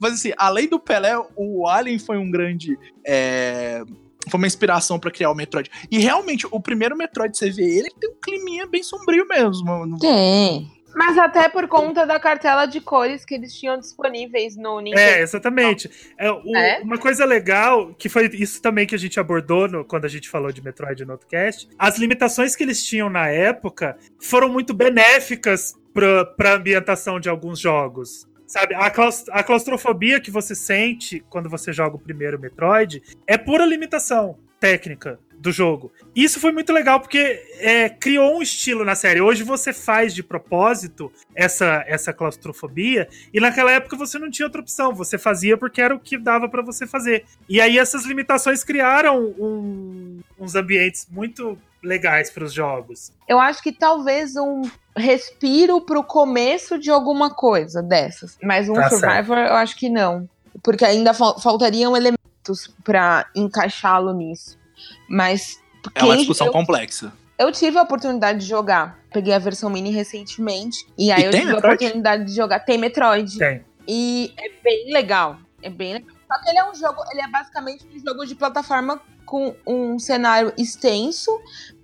Mas assim, além do Pelé, o Alien foi um grande. é, Foi uma inspiração pra criar o Metroid. E realmente, o primeiro Metroid, você vê ele, tem um climinha bem sombrio mesmo. Tem. Mas até por conta da cartela de cores que eles tinham disponíveis no Nintendo. É, exatamente. É, o- É? Uma coisa legal, que foi isso também que a gente abordou no- quando a gente falou de Metroid no outro cast, as limitações que eles tinham na época foram muito benéficas pra, pra ambientação de alguns jogos. Sabe, a, a claustrofobia que você sente quando você joga o primeiro Metroid é pura limitação técnica do jogo. Isso foi muito legal porque é, criou um estilo na série. Hoje você faz de propósito essa, essa claustrofobia e naquela época você não tinha outra opção. Você fazia porque era o que dava pra você fazer. E aí essas limitações criaram um- uns ambientes muito legais para os jogos. Eu acho que talvez um respiro pro começo de alguma coisa dessas. Mas um Tá Survivor, eu acho que não. Porque ainda fal- faltariam elementos pra encaixá-lo nisso. Mas. É uma discussão eu, complexa. eu tive a oportunidade de jogar. Peguei a versão mini recentemente. E aí E eu tem tive a Metroid? oportunidade de jogar. Tem Metroid. Tem. E é bem legal. É bem legal. Só que ele é um jogo, ele é basicamente um jogo de plataforma com um cenário extenso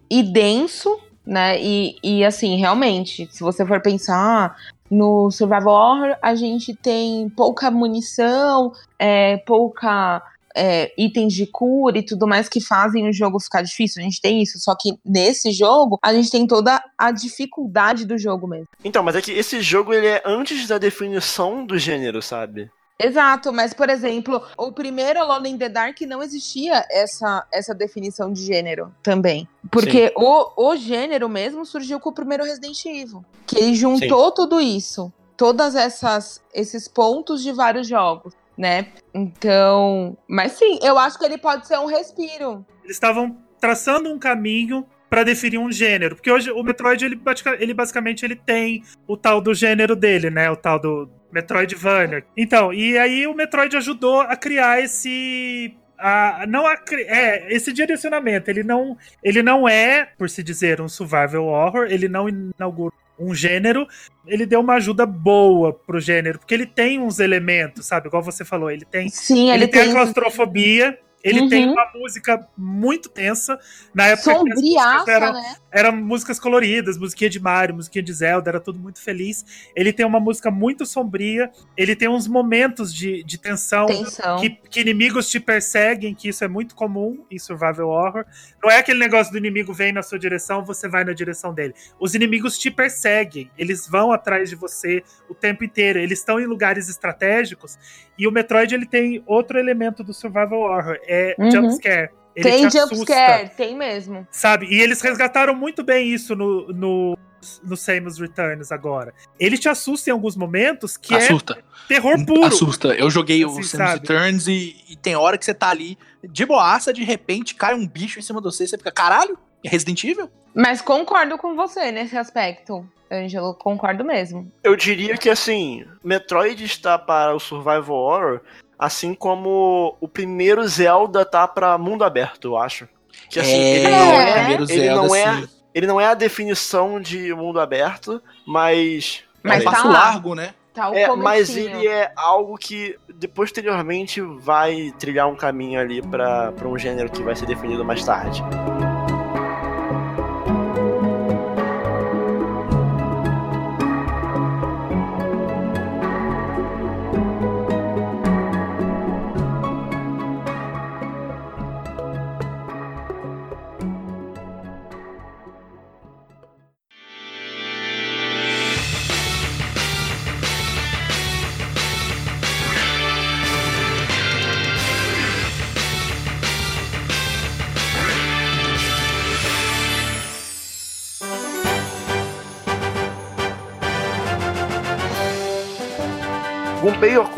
e denso, né? E, e assim, realmente, se você for pensar no Survival Horror, a gente tem pouca munição, é, pouca é, itens de cura e tudo mais que fazem o jogo ficar difícil. A gente tem isso, só que nesse jogo a gente tem toda a dificuldade do jogo mesmo. Então, mas é que esse jogo ele é antes da definição do gênero, sabe? Exato, mas por exemplo, o primeiro Alone in the Dark não existia essa, essa definição de gênero também. Porque o, o gênero mesmo surgiu com o primeiro Resident Evil. Que ele juntou tudo isso. Todas essas esses pontos de vários jogos, né? Então. Mas sim, eu acho que ele pode ser um respiro. Eles estavam traçando um caminho pra definir um gênero, porque hoje o Metroid ele, ele basicamente ele tem o tal do gênero dele, né? O tal do Metroidvania. Então, e aí o Metroid ajudou a criar esse a, não a, é esse direcionamento. Ele não ele não é, por se dizer, um survival horror. Ele não inaugurou um gênero. Ele deu uma ajuda boa pro gênero, porque ele tem uns elementos, sabe? Igual você falou, ele tem Sim, ele, ele, tem, tem. a claustrofobia, Ele Uhum. tem uma música muito tensa. Na época Sombriaça, eram, né? eram músicas coloridas, musiquinha de Mario, musiquinha de Zelda, era tudo muito feliz. Ele tem uma música muito sombria, ele tem uns momentos de, de tensão. Tensão. Que, que inimigos te perseguem, que isso é muito comum em survival horror. Não é aquele negócio do inimigo vem na sua direção, você vai na direção dele. Os inimigos te perseguem, eles vão atrás de você o tempo inteiro. Eles estão em lugares estratégicos. E o Metroid ele tem outro elemento do survival horror, é Uhum. jumpscare. Ele Tem te assusta, jumpscare, tem mesmo. Sabe? E eles resgataram muito bem isso no, no, no Samus Returns agora. Ele te assusta em alguns momentos que Assusta. é terror puro. Assusta. Eu joguei Assim, o Samus sabe? Returns e, e tem hora que você tá ali de boaça, de repente cai um bicho em cima de você e você fica, caralho, é Resident Evil? Mas concordo com você nesse aspecto, Ângelo. Concordo mesmo. Eu diria que assim, Metroid está para o Survival Horror, assim como o primeiro Zelda tá para mundo aberto, eu acho. Que assim, ele É. não é, primeiro ele Zelda, não é, ele não é a definição de mundo aberto, mas Mas é tá passo lá. largo, né? Tá o é, mas ele é algo que posteriormente vai trilhar um caminho ali para um gênero que vai ser definido mais tarde.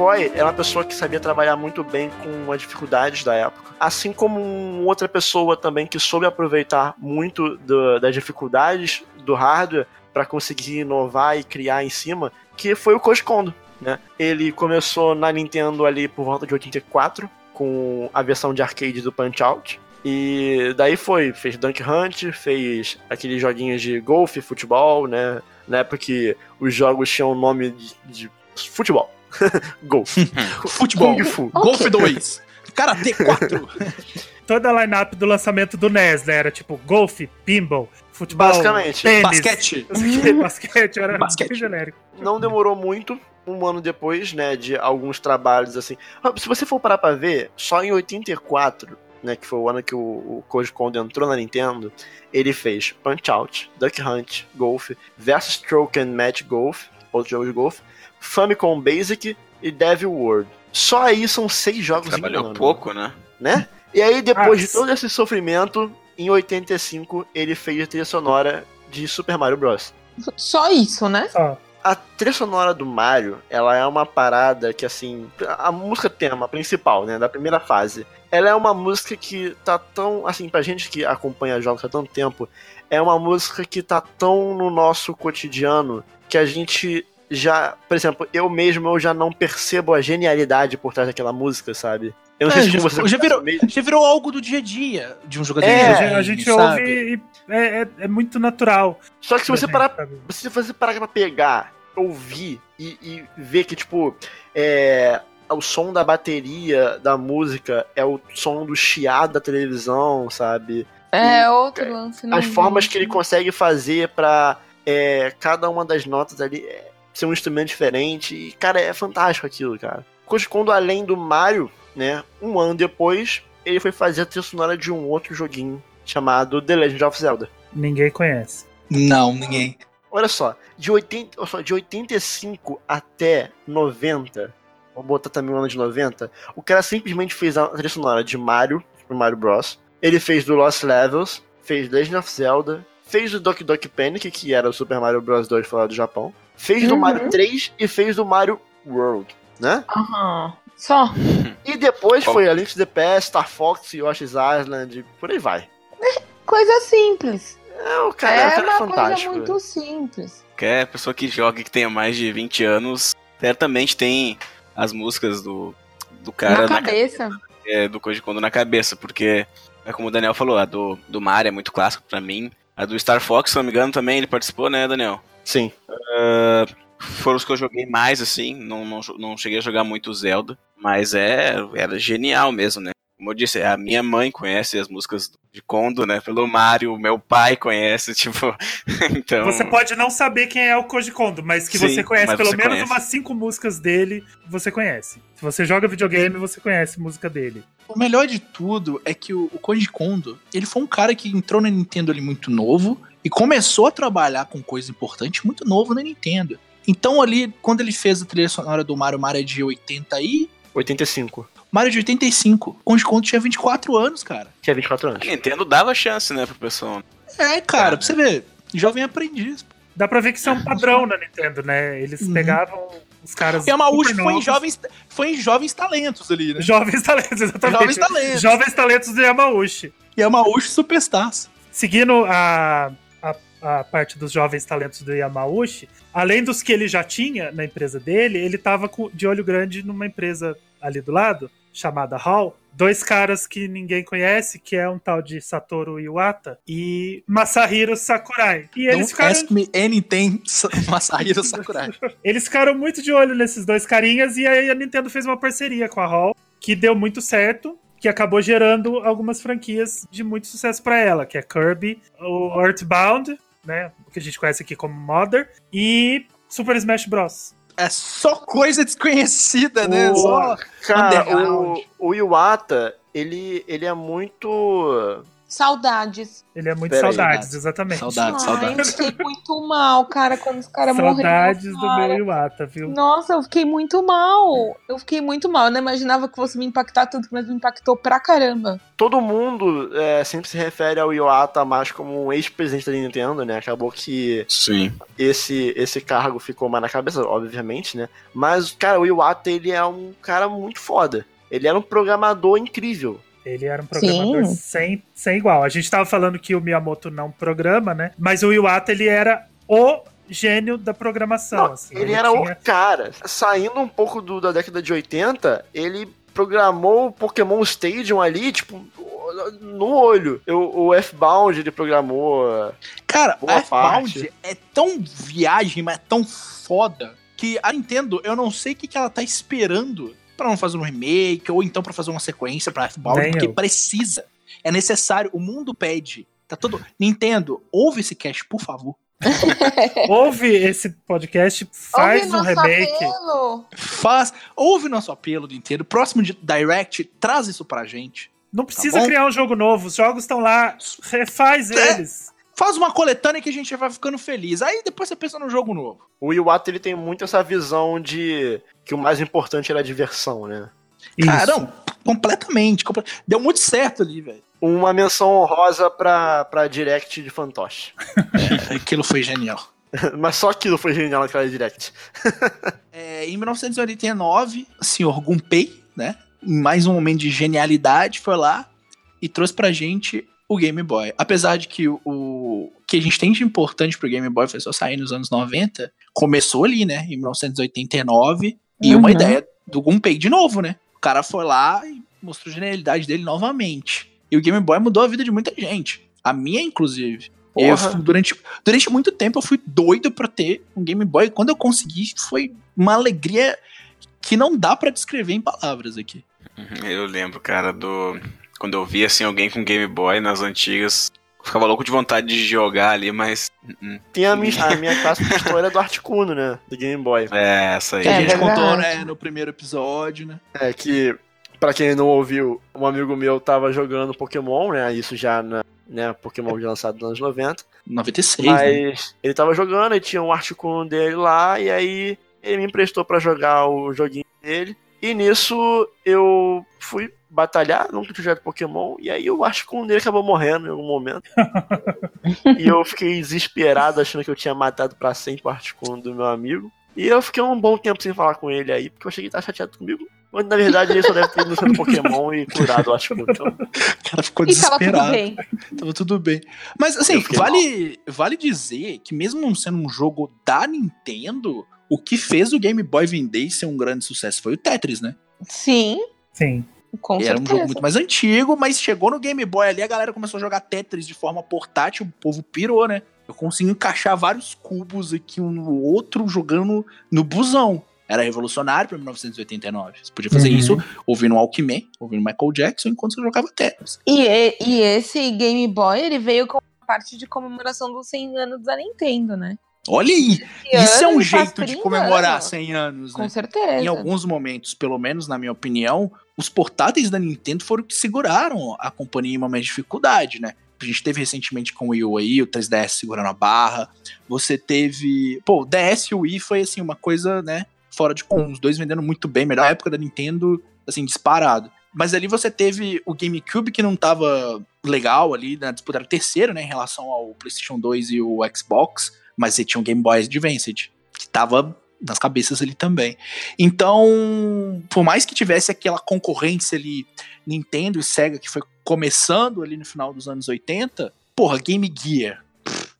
Yokoi era uma pessoa que sabia trabalhar muito bem com as dificuldades da época. Assim como outra pessoa também que soube aproveitar muito do- das dificuldades do hardware para conseguir inovar e criar em cima, que foi o Koji Kondo. Né? Ele começou na Nintendo ali por volta de 84, com a versão de arcade do Punch-Out. E daí foi, fez Dunk Hunt, fez aqueles joguinhos de golfe, futebol, né? Na época que os jogos tinham o nome de, de futebol. <laughs> Golf. Futebol. Kung Fu. Golf 2. Karate 4. Toda a line-up do lançamento do NES, né? Era tipo golfe, pinball, futebol, Basicamente. tênis, <laughs> Basquete. basquete, era Basquete. bem genérico. Não demorou muito, um ano depois, né, de alguns trabalhos assim. Ah, Se você for parar pra ver, só em 84, né, que foi o ano que o, o Koji Kondo entrou na Nintendo, ele fez Punch-Out, Duck Hunt, Golf, Versus Stroke and Match Golf, outro jogo de golfe, Famicom Basic e Devil World. Só aí são seis jogos em um Trabalhou ano, pouco, né? né? E aí, depois de Nossa. todo esse sofrimento, em 85, ele fez a trilha sonora de Super Mario Bros. Só isso, né? Só. A trilha sonora do Mario, ela é uma parada que, assim, a música tema principal, né, da primeira fase, ela é uma música que tá tão, assim, pra gente que acompanha jogos há tanto tempo, é uma música que tá tão no nosso cotidiano que a gente já, por exemplo, eu mesmo eu já não percebo a genialidade por trás daquela música, sabe? Eu não É, sei se você já virou- mesmo. Já virou algo do dia a dia de um jogador É, de a videogame, gente, a gente sabe? ouve e é, é- é muito natural. Só que se você parar se você parar pra pegar, ouvir e, e ver que, tipo, é, o som da bateria da música é o som do chiado da televisão, sabe? É outro lance. As não- formas que ele consegue fazer pra é, cada uma das notas ali é, ser um instrumento diferente. E, cara, é fantástico aquilo, cara. Kondo, além do Mario, né, um ano depois, ele foi fazer a trilha sonora de um outro joguinho chamado The Legend of Zelda. Ninguém conhece. Não, ninguém. Olha só, de, 80, olha só, de 85 até 90, vou botar também o ano de 90, o cara simplesmente fez a trilha sonora de Mario, Super Mario Bros. Ele fez do Lost Levels, fez Legend of Zelda, fez do Doki Doki Panic, que era o Super Mario Bros 2 fora do Japão, fez do Uhum. Mario 3 e fez do Mario World, né? Aham. Só. <laughs> E depois foi a Link to the Past, Star Fox, Yoshi's Island, por aí vai. Coisa simples. É, o cara, é o cara é uma coisa fantástico. muito simples. Qualquer pessoa que joga e que tenha mais de 20 anos, certamente tem as músicas do, do cara na na cabeça. é, do Koji Kondo na cabeça, porque é como o Daniel falou, a do, do Mario é muito clássico pra mim. A do Star Fox, se não me engano, também ele participou, né, Daniel? Sim. Ah, foram os que eu joguei mais, assim, não, não, não cheguei a jogar muito Zelda, mas é, era genial mesmo, né? Como eu disse, a minha mãe conhece as músicas de Kondo, né? Pelo Mario, meu pai conhece, <laughs> tipo. então. Você pode não saber quem é o Koji Kondo, mas que Sim, você conhece pelo você menos conhece. umas cinco músicas dele, você conhece. Se você joga videogame, você conhece música dele. O melhor de tudo é que o, o Koji Kondo, ele foi um cara que entrou na Nintendo ali muito novo e começou a trabalhar com coisa importante muito novo na Nintendo. Então ali, quando ele fez a trilha sonora do Mario, Mario é de 80 e... 85. Mario é de 85. O Koji Kondo tinha 24 anos, cara. Tinha 24 anos. A Nintendo dava chance, né, pro pessoal. É, cara, pra você ver. Jovem aprendiz. Dá pra ver que isso é um padrão na Nintendo, né? Eles Uhum. pegavam os caras. E a Yamauchi super foi em, jovens, foi em jovens talentos ali, né? Jovens talentos, exatamente. Jovens talentos. Jovens talentos do Yamauchi. Yamauchi Superstars. Seguindo a, a, a parte dos jovens talentos do Yamauchi, além dos que ele já tinha na empresa dele, ele tava com- de olho grande numa empresa ali do lado, chamada Hall. Dois caras que ninguém conhece, que é um tal de Satoru Iwata e Masahiro Sakurai. E eles Don't ficaram, ask me anything, Sa- <laughs> Masahiro Sakurai. <laughs> eles ficaram muito de olho nesses dois carinhas e aí a Nintendo fez uma parceria com a Hall, que deu muito certo, que acabou gerando algumas franquias de muito sucesso pra ela, que é Kirby, o Earthbound, né, que a gente conhece aqui como Mother, e Super Smash Bros. É só coisa desconhecida, né? O- Só Cara, o, o Iwata, ele, ele é muito. Saudades. Ele é muito Pera aí, saudades, exatamente. Saudades, Ai, saudades. eu fiquei muito mal, cara, quando os caras morreram. Saudades do meu Iwata, viu? Nossa, eu fiquei muito mal. Eu fiquei muito mal. Eu não imaginava que fosse me impactar tanto, mas me impactou pra caramba. Todo mundo é, sempre se refere ao Iwata mais como um ex-presidente da Nintendo, né? Acabou que Sim. esse, esse cargo ficou mais na cabeça, obviamente, né? Mas, cara, o Iwata, ele é um cara muito foda. Ele era um programador incrível. Ele era um programador Sim. sem, sem igual. A gente tava falando que o Miyamoto não programa, né? Mas o Iwata, ele era o gênio da programação. Não, assim. ele era tinha- o cara. Saindo um pouco do- da década de 80, ele programou o Pokémon Stadium ali, tipo, no olho. O, o F-Bound ele programou. Cara, Boa a F-Bound é tão viagem, mas é tão foda, que a Nintendo, eu não sei o que, que ela tá esperando pra não fazer um remake, ou então pra fazer uma sequência pra Nem porque eu. precisa. É necessário, o mundo pede. Tá todo. Nintendo, ouve esse cast, por favor. <laughs> Ouve esse podcast, faz Ouve um nosso remake. apelo. Faz. Ouve nosso apelo, Nintendo. Próximo de Direct, traz isso pra gente. Não precisa bom? criar um jogo novo, os jogos estão lá, refaz É. eles. Faz uma coletânea que a gente vai ficando feliz. Aí depois você pensa no jogo novo. O Iwata ele tem muito essa visão de que o mais importante era a diversão, né? Cara, Isso. não, completamente. comple- Deu muito certo ali, velho. Uma menção honrosa pra, pra Direct de Fantoche. <laughs> Aquilo foi genial. <laughs> Mas só aquilo foi genial naquela Direct. <laughs> É, em 1989, o senhor Gunpei, né? Em mais um momento de genialidade, foi lá e trouxe pra gente o Game Boy. Apesar de que o, o que a gente tem de importante pro Game Boy foi só sair nos anos 90, começou ali, né? Em 1989, e uma Uhum. ideia do Gunpei de novo, né? O cara foi lá e mostrou a genialidade dele novamente. E o Game Boy mudou a vida de muita gente. A minha, inclusive. Eu, durante, durante muito tempo eu fui doido pra ter um Game Boy. Quando eu consegui, foi uma alegria que não dá pra descrever em palavras aqui. Uhum, Eu lembro, cara, do. Quando eu via assim alguém com Game Boy nas antigas. eu Ficava louco de vontade de jogar ali, mas. hum, Tem a minha, a minha clássica história do Articuno, né? Do Game Boy. É, essa aí. Que a É gente verdade. contou, né, no primeiro episódio, né? É que, pra quem não ouviu, um amigo meu tava jogando Pokémon, né? Isso já na. Né, Pokémon já lançado nos anos 90. 96, né? Mas ele tava jogando e tinha um Articuno dele lá, e aí ele me emprestou pra jogar o joguinho dele. E nisso eu fui batalhar, nunca tinha jogado Pokémon, e aí o Articuno dele acabou morrendo em algum momento. <laughs> e eu fiquei desesperado, achando que eu tinha matado pra sempre o Articuno do meu amigo. E eu fiquei um bom tempo sem falar com ele aí, porque eu achei que ele tava chateado comigo. Quando na verdade ele só deve ter ido no centro Pokémon e curado o Articuno. Então, O cara ficou E tava desesperado. tudo bem. Tava tudo bem. Mas assim, Eu vale, vale dizer que mesmo não sendo um jogo da Nintendo, o que fez o Game Boy vender e ser um grande sucesso foi o Tetris, né? Sim, Sim. Com Era um certeza. jogo muito mais antigo, mas chegou no Game Boy ali, a galera começou a jogar Tetris de forma portátil, o povo pirou, né? Eu consegui encaixar vários cubos aqui um no outro, jogando no busão. Era revolucionário pra 1989. Você podia fazer Uhum. isso ouvindo Walkman, ouvindo Michael Jackson, enquanto você jogava Tetris. E, e- e esse Game Boy, ele veio com parte de comemoração dos 100 anos da Nintendo, né? Olha aí! Isso é um jeito de 30 comemorar anos. 100 anos, Com né? certeza. Em alguns momentos, pelo menos na minha opinião, os portáteis da Nintendo foram que seguraram a companhia em uma mais dificuldade, né? A gente teve recentemente com o Wii U aí, o 3DS segurando a barra. Você teve. Pô, o DS e o Wii foi assim, uma coisa, né? Fora de comum. Os dois vendendo muito bem, melhor época da Nintendo, assim, disparado. Mas ali você teve o GameCube que não tava legal ali na disputa, era terceiro, né? Em relação ao PlayStation 2 e o Xbox. Mas você tinha o Game Boy Advance, que tava nas cabeças ali também. Então, por mais que tivesse aquela concorrência ali, Nintendo e Sega, que foi começando ali no final dos anos 80, porra, Game Gear, pff,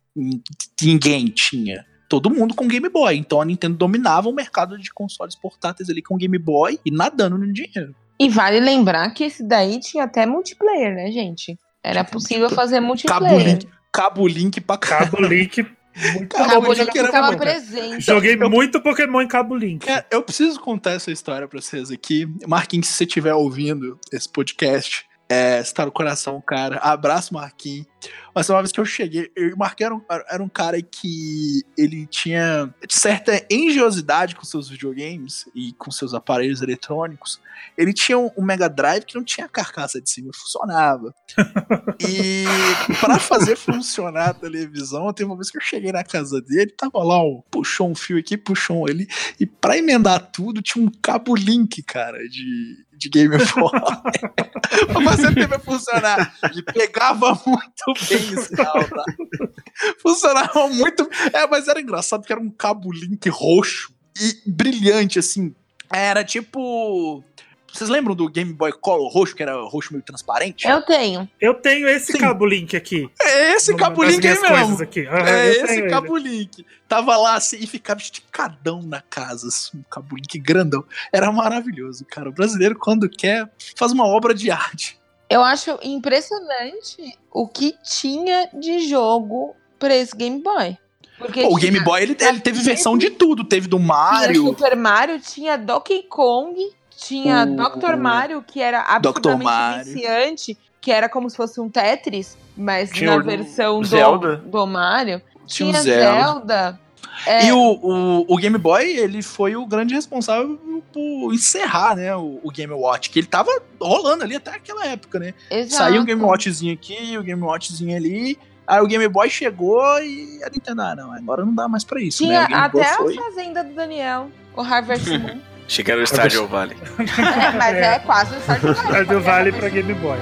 ninguém tinha. Todo mundo com Game Boy. Então a Nintendo dominava o mercado de consoles portáteis ali com Game Boy e nadando no dinheiro. E vale lembrar que esse daí tinha até multiplayer, né, gente? Era possível multiplayer. fazer Cabo multiplayer. Link, cabo link pra caralho. Cabo Link. Muito Cabo Link era cara. presente. Joguei muito Pokémon em Cabo Link. É, eu preciso contar essa história pra vocês aqui. Marquinhos, se você estiver ouvindo esse podcast, é, você tá no coração, cara. Abraço, Marquinhos. Mas uma vez que eu cheguei, eu o Marquinhos era um, era um cara que ele tinha certa engenhosidade com seus videogames e com seus aparelhos eletrônicos. Ele tinha um, um Mega Drive que não tinha carcaça de cima, funcionava. E pra fazer funcionar a televisão, teve uma vez que eu cheguei na casa dele, tava lá, ó, puxou um fio aqui, puxou um ali, e pra emendar tudo tinha um cabo link, cara, de, de Game Boy. pra fazer a TV funcionar. E pegava muito bem sinal, tá? Funcionava muito. É, mas era engraçado que era um cabo link roxo e brilhante, assim. Era tipo. Vocês lembram do Game Boy Color roxo, que era roxo meio transparente? Eu tenho. Eu tenho esse Sim. Cabo Link aqui. É esse cabo link aí mesmo. Aqui. É esse tenho ele. cabo link. Tava lá assim e ficava esticadão na casa, assim, um cabo link grandão. Era maravilhoso, cara. O brasileiro, quando quer, faz uma obra de arte. Eu acho impressionante o que tinha de jogo pra esse Game Boy. Porque Pô, o Game Boy, ele, ele teve versão de tudo. Teve do Tinha Mario. Super Mario, tinha Donkey Kong, tinha O- Dr. Mario, que era absolutamente viciante, que era como se fosse um Tetris, mas Tinha na o versão do, Zelda. do Mario. Tinha o Tinha Zelda. Zelda. É, E o, o, o Game Boy, ele foi o grande responsável por encerrar, né, o, o Game Watch, que ele tava rolando ali até aquela época, né? exato. Saiu o Game Watchzinho aqui, o Game Watchzinho ali, aí o Game Boy chegou e a Nintendo, ah, não, agora não dá mais pra isso, Tinha né? O Game Boy até foi... a fazenda do Daniel, o Harvest <laughs> Moon. Chegaram no Stardew Valley. <laughs> É, mas é, quase o Stardew <laughs> Valley. Stardew Valley pra Game Boy.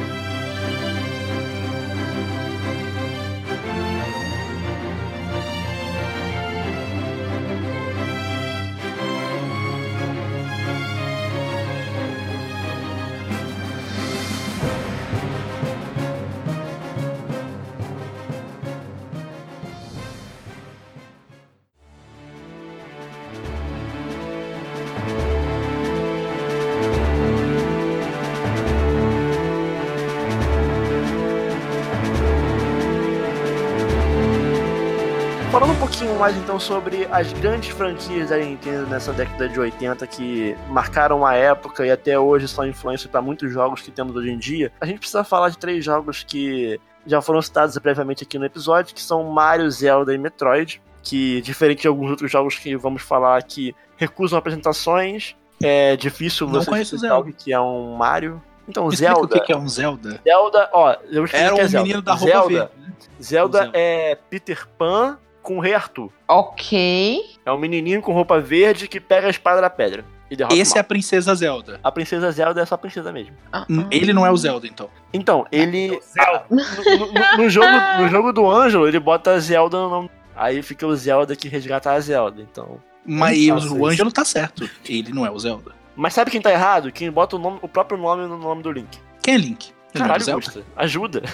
Mais então sobre as grandes franquias da Nintendo nessa década de 80 que marcaram a época e até hoje são influência para muitos jogos que temos hoje em dia, a gente precisa falar de três jogos que já foram citados previamente aqui no episódio, que são Mario, Zelda e Metroid, que diferente de alguns outros jogos que vamos falar aqui, recusam apresentações, é difícil Não você explicar o Zelda. que é um Mario. Então, explica Zelda, o que é um Zelda? Zelda, ó, eu Era é o Zelda. menino da roupa Zelda, verde. né? Zelda Zelda. é Peter Pan com o Rei Arthur. Ok. É um menininho com roupa verde que pega a espada da pedra e derrota Esse é a Princesa Zelda. A princesa Zelda é só a princesa mesmo. Ah, N- Ele não é o Zelda, então. Então, ele... Zelda. No, no- no jogo, no jogo do Ângelo, ele bota Zelda no nome. Aí fica o Zelda que resgata a Zelda, então... Mas Não o, o isso. Ângelo tá certo. Ele não é o Zelda. Mas sabe quem tá errado? Quem bota o, nome- o próprio nome no nome do Link. Quem é Link? É Caralho, Zelda? Gusta, ajuda. <laughs>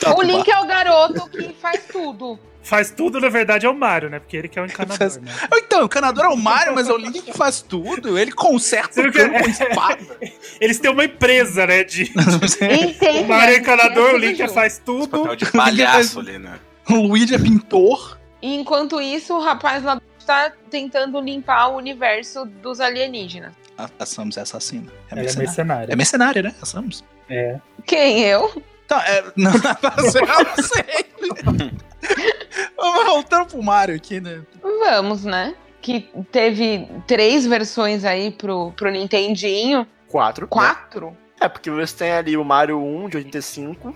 Tá, o Link é o garoto que faz tudo. Faz tudo, na verdade, é o Mario, né? Porque ele que é o encanador, Faz- né? Então, o canador é o Mario, mas é o Link que faz tudo. Ele conserta o cano com espada. Eles têm uma empresa, né? De... <laughs> O Mario é encanador, o Tudo Link faz tudo. Papel de palhaço ali, né? O Luigi é pintor. E enquanto isso, o rapaz lá do tá tentando limpar o universo dos alienígenas. A, a Samus é assassina. É Ela é mercenária. mercenária. É mercenária, né? A Samus. É. Quem, eu? Tá, é. <laughs> Não, sei. <laughs> Vamos voltando pro Mario aqui, né? Vamos, né? Que teve três versões aí pro, pro Nintendinho. Quatro. né? Quatro? É, porque você tem ali o Mario 1 de 85.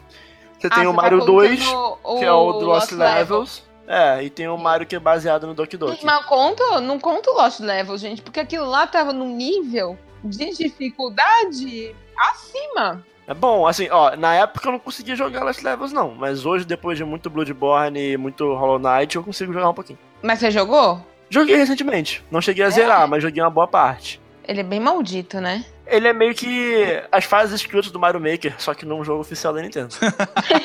Você Ah, tem o você tá Mario 2, contando que é o do Lost Levels. É, e tem o Mario que é baseado no Doki Doki. Mas conta, não conta o Lost Levels, gente, porque aquilo lá tava num nível de dificuldade acima. É bom, assim, ó, na época eu não conseguia jogar Lost Levels não, mas hoje, depois de muito Bloodborne e muito Hollow Knight, eu consigo jogar um pouquinho. Mas você jogou? Joguei recentemente, não cheguei a zerar, mas joguei uma boa parte. Ele é bem maldito, né? Ele é meio que as fases escritas do Mario Maker, só que num jogo oficial da Nintendo. <laughs>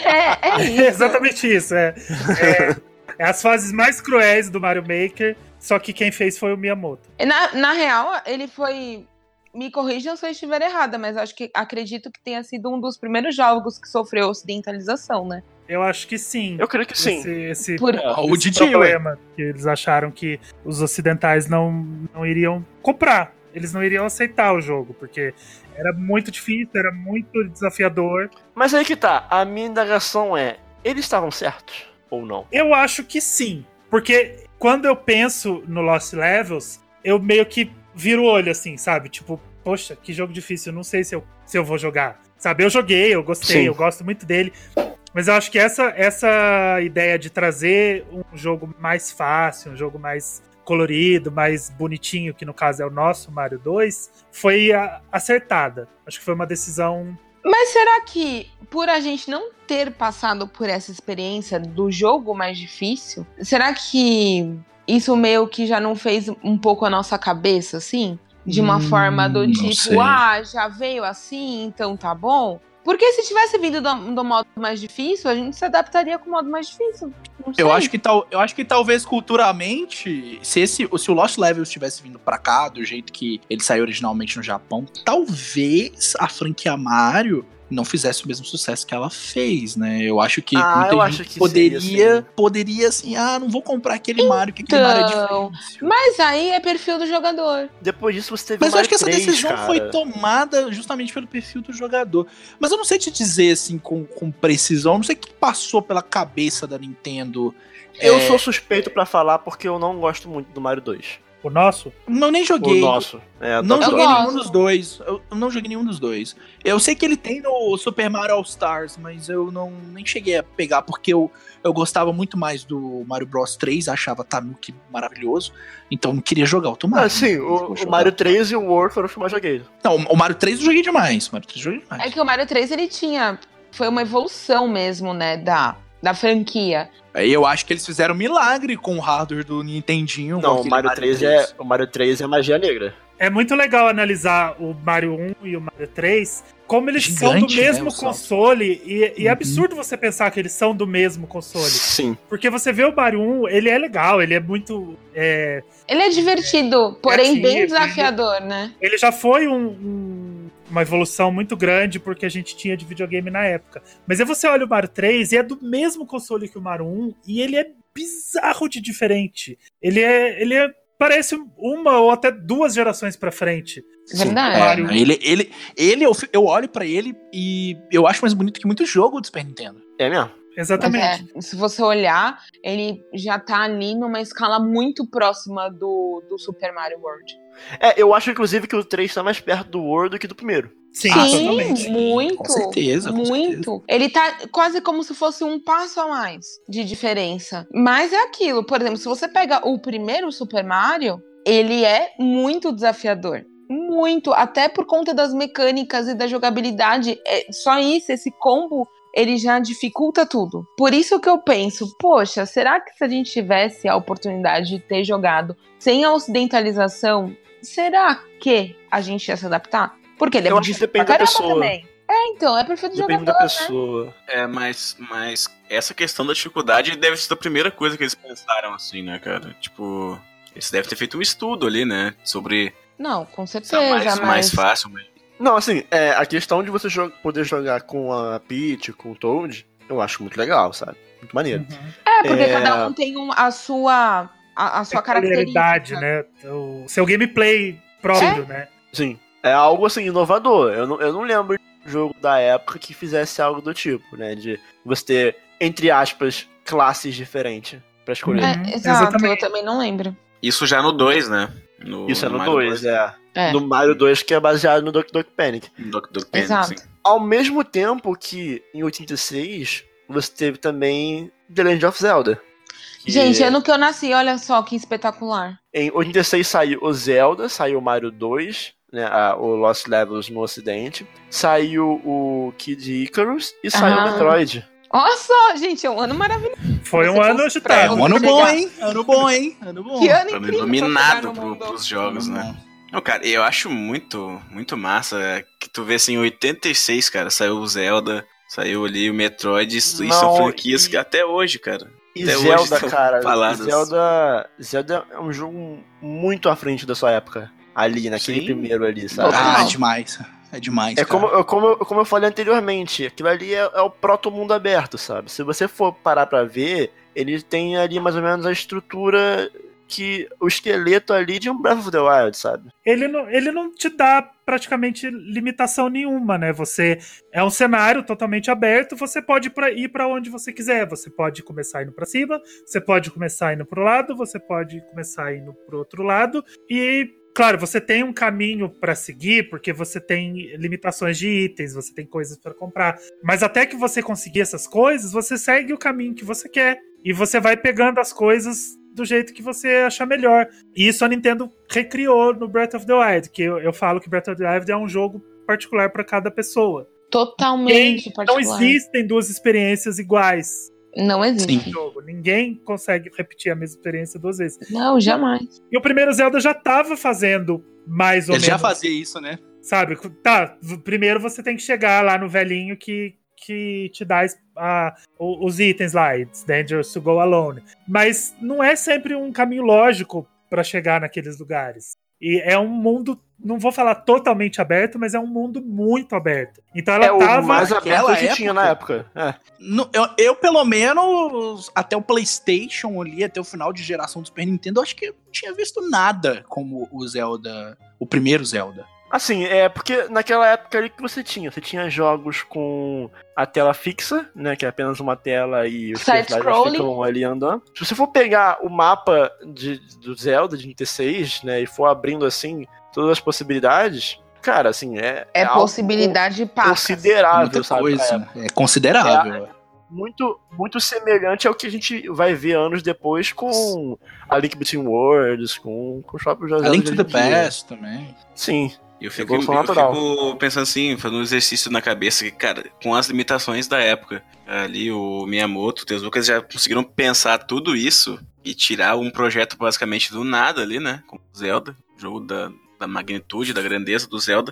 É, é <laughs> isso. É exatamente isso. É, é, <laughs> é as fases mais cruéis do Mario Maker, só que quem fez foi o Miyamoto. Na, na real, ele foi. Me corrijam se eu estiver errada, mas acho que acredito que tenha sido um dos primeiros jogos que sofreu ocidentalização, né? Eu acho que sim. Eu creio que sim. Esse, esse, Por- O esse Didi, ué. problema que eles acharam que os ocidentais não, não iriam comprar. Eles não iriam aceitar o jogo, porque era muito difícil, era muito desafiador. Mas aí que tá, a minha indagação é, eles estavam certos ou não? Eu acho que sim. Porque quando eu penso no Lost Levels, eu meio que viro o olho assim, sabe? Tipo, poxa, que jogo difícil, eu não sei se eu, se eu vou jogar. Sabe, eu joguei, eu gostei, Sim. eu gosto muito dele. Mas eu acho que essa, essa ideia de trazer um jogo mais fácil, um jogo mais colorido, mais bonitinho, que no caso é o nosso Mario 2, foi acertada. Acho que foi uma decisão. Mas será que, por a gente não ter passado por essa experiência do jogo mais difícil, será que isso meio que já não fez um pouco a nossa cabeça, assim? De uma Hum, forma do tipo, ah, já veio assim, então tá bom? Porque se tivesse vindo do, do modo mais difícil, a gente se adaptaria com o modo mais difícil. Eu acho, que tal, eu acho que talvez culturalmente, se, esse, se o Lost Levels tivesse vindo pra cá, do jeito que ele saiu originalmente no Japão, talvez a franquia Mario não fizesse o mesmo sucesso que ela fez, né? Eu acho que Ah, muita eu gente acho que poderia, seria, sim. poderia assim, ah, não vou comprar aquele Mario, que aquele Mario é Então, difícil. Mas aí é perfil do jogador. Depois disso você teve Mas eu acho que essa 3, decisão cara. foi tomada justamente pelo perfil do jogador. Mas eu não sei te dizer, assim, com, com precisão. Eu não sei o que passou pela cabeça da Nintendo. Eu É, sou suspeito pra falar porque eu não gosto muito do Mario 2. O nosso? Não, nem O joguei. nosso. É, Não joguei gosto. nenhum dos dois. Eu não joguei nenhum dos dois. Eu sei que ele tem no Super Mario All Stars, mas eu não nem cheguei a pegar porque eu, eu gostava muito mais do Mario Bros 3, achava Tanuki maravilhoso. Então não queria jogar outro Mario. Ah, sim, o, o. Mario 3 e o World foram os que eu mais joguei. Não, o Mario 3 eu joguei demais. O Mario 3 eu joguei demais. É que o Mario 3 ele tinha. Foi uma evolução mesmo, né? Da, da franquia. Aí eu acho que eles fizeram um milagre com o hardware do Nintendinho. Não, o Mario 3 é, o Mario 3 é magia negra. É muito legal analisar o Mario 1 e o Mario 3, como eles são do Gigante, né, mesmo salto. console, e, e é Uhum. absurdo você pensar que eles são do mesmo console. Sim. Porque você vê o Mario 1, ele é legal, ele é muito. é, Ele é divertido, porém bem Criativo, desafiador, né? ele já foi um- um- uma evolução muito grande porque a gente tinha de videogame na época. Mas aí você olha o Mario 3 e é do mesmo console que o Mario 1 e ele é bizarro de diferente. Ele é. Ele é. Parece uma ou até duas gerações pra frente. Verdade. É, ele, ele, ele eu, eu olho pra ele e eu acho mais bonito que muito jogo do Super Nintendo. É mesmo. Exatamente. É, se você olhar, ele já tá ali numa escala muito próxima do, do Super Mario World. É, eu acho inclusive que o 3 tá mais perto do World do que do primeiro. Sim, Ah, Sim, muito. Com certeza, com muito. Ele tá quase como se fosse um passo a mais de diferença. Mas é aquilo, por exemplo, se você pega o primeiro Super Mario, ele é muito desafiador. Muito, até por conta das mecânicas e da jogabilidade. É só isso, esse combo, ele já dificulta tudo. Por isso que eu penso, poxa, será que se a gente tivesse a oportunidade de ter jogado sem a ocidentalização, será que a gente ia se adaptar? Porque ele é Eu acho que depende da pessoa. também. É, então, é perfeito de Depende da né? pessoa. É, mas, mas essa questão da dificuldade deve ser a primeira coisa que eles pensaram, assim, né, cara? Tipo, eles devem ter feito um estudo ali, né? Sobre Não, com é certeza, mais, mas... mais fácil. Mas... Não, assim, é, a questão de você poder jogar com a Peach, com o Toad, eu acho muito legal, sabe? Muito maneiro. Uhum. É, porque É. cada um tem um- a sua a, a sua característica. né? O seu gameplay próprio, né? Sim. É algo assim, inovador. Eu não, eu não lembro de jogo da época que fizesse algo do tipo, né? De você ter, entre aspas, classes diferentes pra escolher. É, Uhum, exato, exatamente. eu também não lembro. Isso já no 2, né? No, Isso é no Mario 2, é. É. No Mario 2, que é baseado no Duck Duck Panic. Doc Doc Panic, Exato. sim. Ao mesmo tempo que, em 86, você teve também The Legend of Zelda. Gente, ano que eu nasci, olha só que espetacular. Em 86 saiu o Zelda, saiu o Mario 2, né, a- o Lost Levels no ocidente. Saiu o Kid Icarus e saiu o Ah. Metroid. Olha só, gente, é um ano maravilhoso. Foi um ano É, agitado. um ano bom, <laughs> hein? Ano bom, hein? Ano bom. Que ano Ano incrível iluminado pro, pros jogos, né? Não, cara, eu acho muito, muito massa é, que tu vê assim, em 86, cara, saiu o Zelda, saiu ali o Metroid, isso, isso são Não, franquias e- que até hoje, cara. E Até Zelda, cara, faladas. Zelda, Zelda é um jogo muito à frente da sua época. Ali, naquele Sim. primeiro ali, sabe? Total. Ah, é demais. É demais. É cara. como, eu- como, eu- como eu falei anteriormente, aquilo ali é, é o proto-mundo aberto, sabe? Se você for parar pra ver, ele tem ali mais ou menos a estrutura que. o esqueleto ali de um Breath of the Wild, sabe? ele não, ele não te dá praticamente limitação nenhuma, né? Você é um cenário totalmente aberto, você pode ir para onde você quiser. Você pode começar indo para cima, você pode começar indo pro lado, você pode começar indo pro outro lado e Claro, você tem um caminho para seguir, porque você tem limitações de itens, você tem coisas para comprar. Mas até que você conseguir essas coisas, você segue o caminho que você quer. E você vai pegando as coisas do jeito que você achar melhor. E isso a Nintendo recriou no Breath of the Wild, que eu, eu falo que Breath of the Wild é um jogo particular para cada pessoa. Totalmente não particular. existem duas experiências iguais Não existe. jogo. Ninguém consegue repetir a mesma experiência duas vezes. Não, jamais. E o primeiro Zelda já tava fazendo mais ou Ele já menos. fazia isso, né? Sabe? Tá, primeiro você tem que chegar lá no velhinho que, que te dá a- o- os itens lá. It's dangerous to go alone. Mas não é sempre um caminho lógico pra chegar naqueles lugares. E é um mundo, não vou falar totalmente aberto, mas é um mundo muito aberto. Então ela é o tava. mais aberto que tinha na época. É. No- eu, eu, pelo menos, até o PlayStation ali, até o final de geração do Super Nintendo, eu acho que eu não tinha visto nada como o Zelda. O primeiro Zelda. Assim, é porque naquela época ali que você tinha, você tinha jogos com a tela fixa, né, que é apenas uma tela e os personagens ficam ali andando. Se você for pegar o mapa de, do Zelda de 96, né, e for abrindo assim todas as possibilidades, cara, assim, é É, algo possibilidade para. considerável, Muita sabe? coisa. É considerável. Muito, muito semelhante ao que a gente vai ver anos depois com a Link Between Worlds, com, com os próprios A Link to the. Past também. Sim. Eu fico, Evolução eu fico pensando assim, fazendo um exercício na cabeça, que, cara, com as limitações da época, ali o Miyamoto, o Lucas já conseguiram pensar tudo isso e tirar um projeto basicamente do nada ali, né? Com o Zelda, jogo da, da magnitude, da grandeza do Zelda.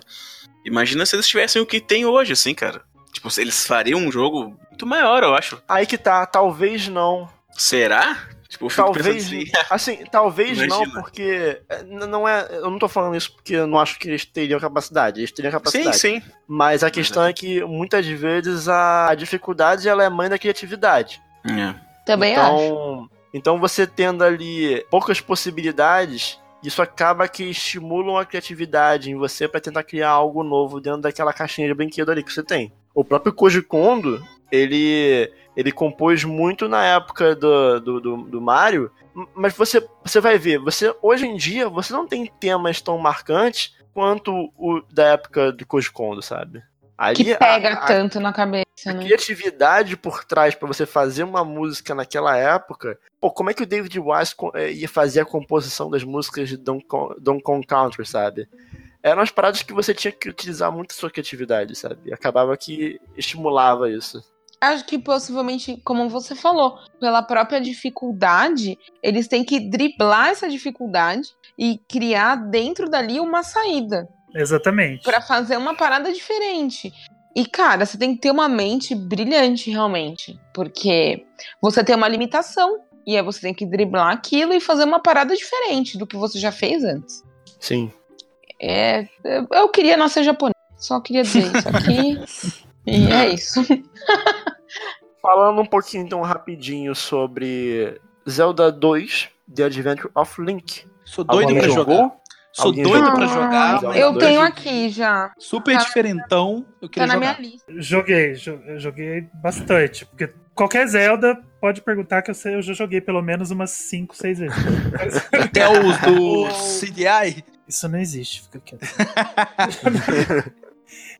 Imagina se eles tivessem o que tem hoje, assim, cara. Tipo, se eles fariam um jogo muito maior, eu acho. Aí que tá, talvez não. Será? Tipo, eu fico Talvez, assim. <laughs> assim, talvez não, Imagina. porque é, n- não é, eu não tô falando isso porque eu não acho que eles teriam capacidade, eles teriam Sim, capacidade. sim. Mas a questão é que muitas vezes a, dificuldade ela é mãe da criatividade. É. Também acho. então, então você tendo ali poucas possibilidades, isso acaba que estimulam a criatividade em você pra tentar criar algo novo dentro daquela caixinha de brinquedo ali que você tem. O próprio Koji Kondo, ele ele compôs muito na época do, do, do, do Mario, mas você, você vai ver, você hoje em dia você não tem temas tão marcantes quanto o da época do Koji Kondo, sabe? Que a- pega a- tanto na cabeça, a né? criatividade por trás pra você fazer uma música naquela época. Pô, como é que o David Wise eh, ia fazer a composição das músicas de Kong- Donkey Kong Country, sabe? Eram as paradas que você tinha que utilizar muito a sua criatividade, sabe? E acabava que estimulava isso. Acho que possivelmente, como você falou, pela própria dificuldade, eles têm que driblar essa dificuldade e criar dentro dali uma saída Exatamente. Pra fazer uma parada diferente. E cara, você tem que ter uma mente brilhante realmente, porque você tem uma limitação e aí você tem que driblar aquilo e fazer uma parada diferente do que você já fez antes. Sim. É, eu- queria nascer japonês, só queria dizer isso <laughs> aqui. e é isso. <laughs> Falando um pouquinho então rapidinho sobre Zelda 2, The Adventure of Link. Sou doido Alguém pra jogou? Sou Alguém doido pra jogar, Ah, eu tenho aqui já. super Tá- diferentão. Eu Tá queria na jogar. minha lista. Joguei, eu joguei bastante. Porque qualquer Zelda pode perguntar que eu, sei, eu já joguei pelo menos umas 5, 6 vezes. <laughs> Até os do CDI. Isso não existe, fica quieto. <laughs>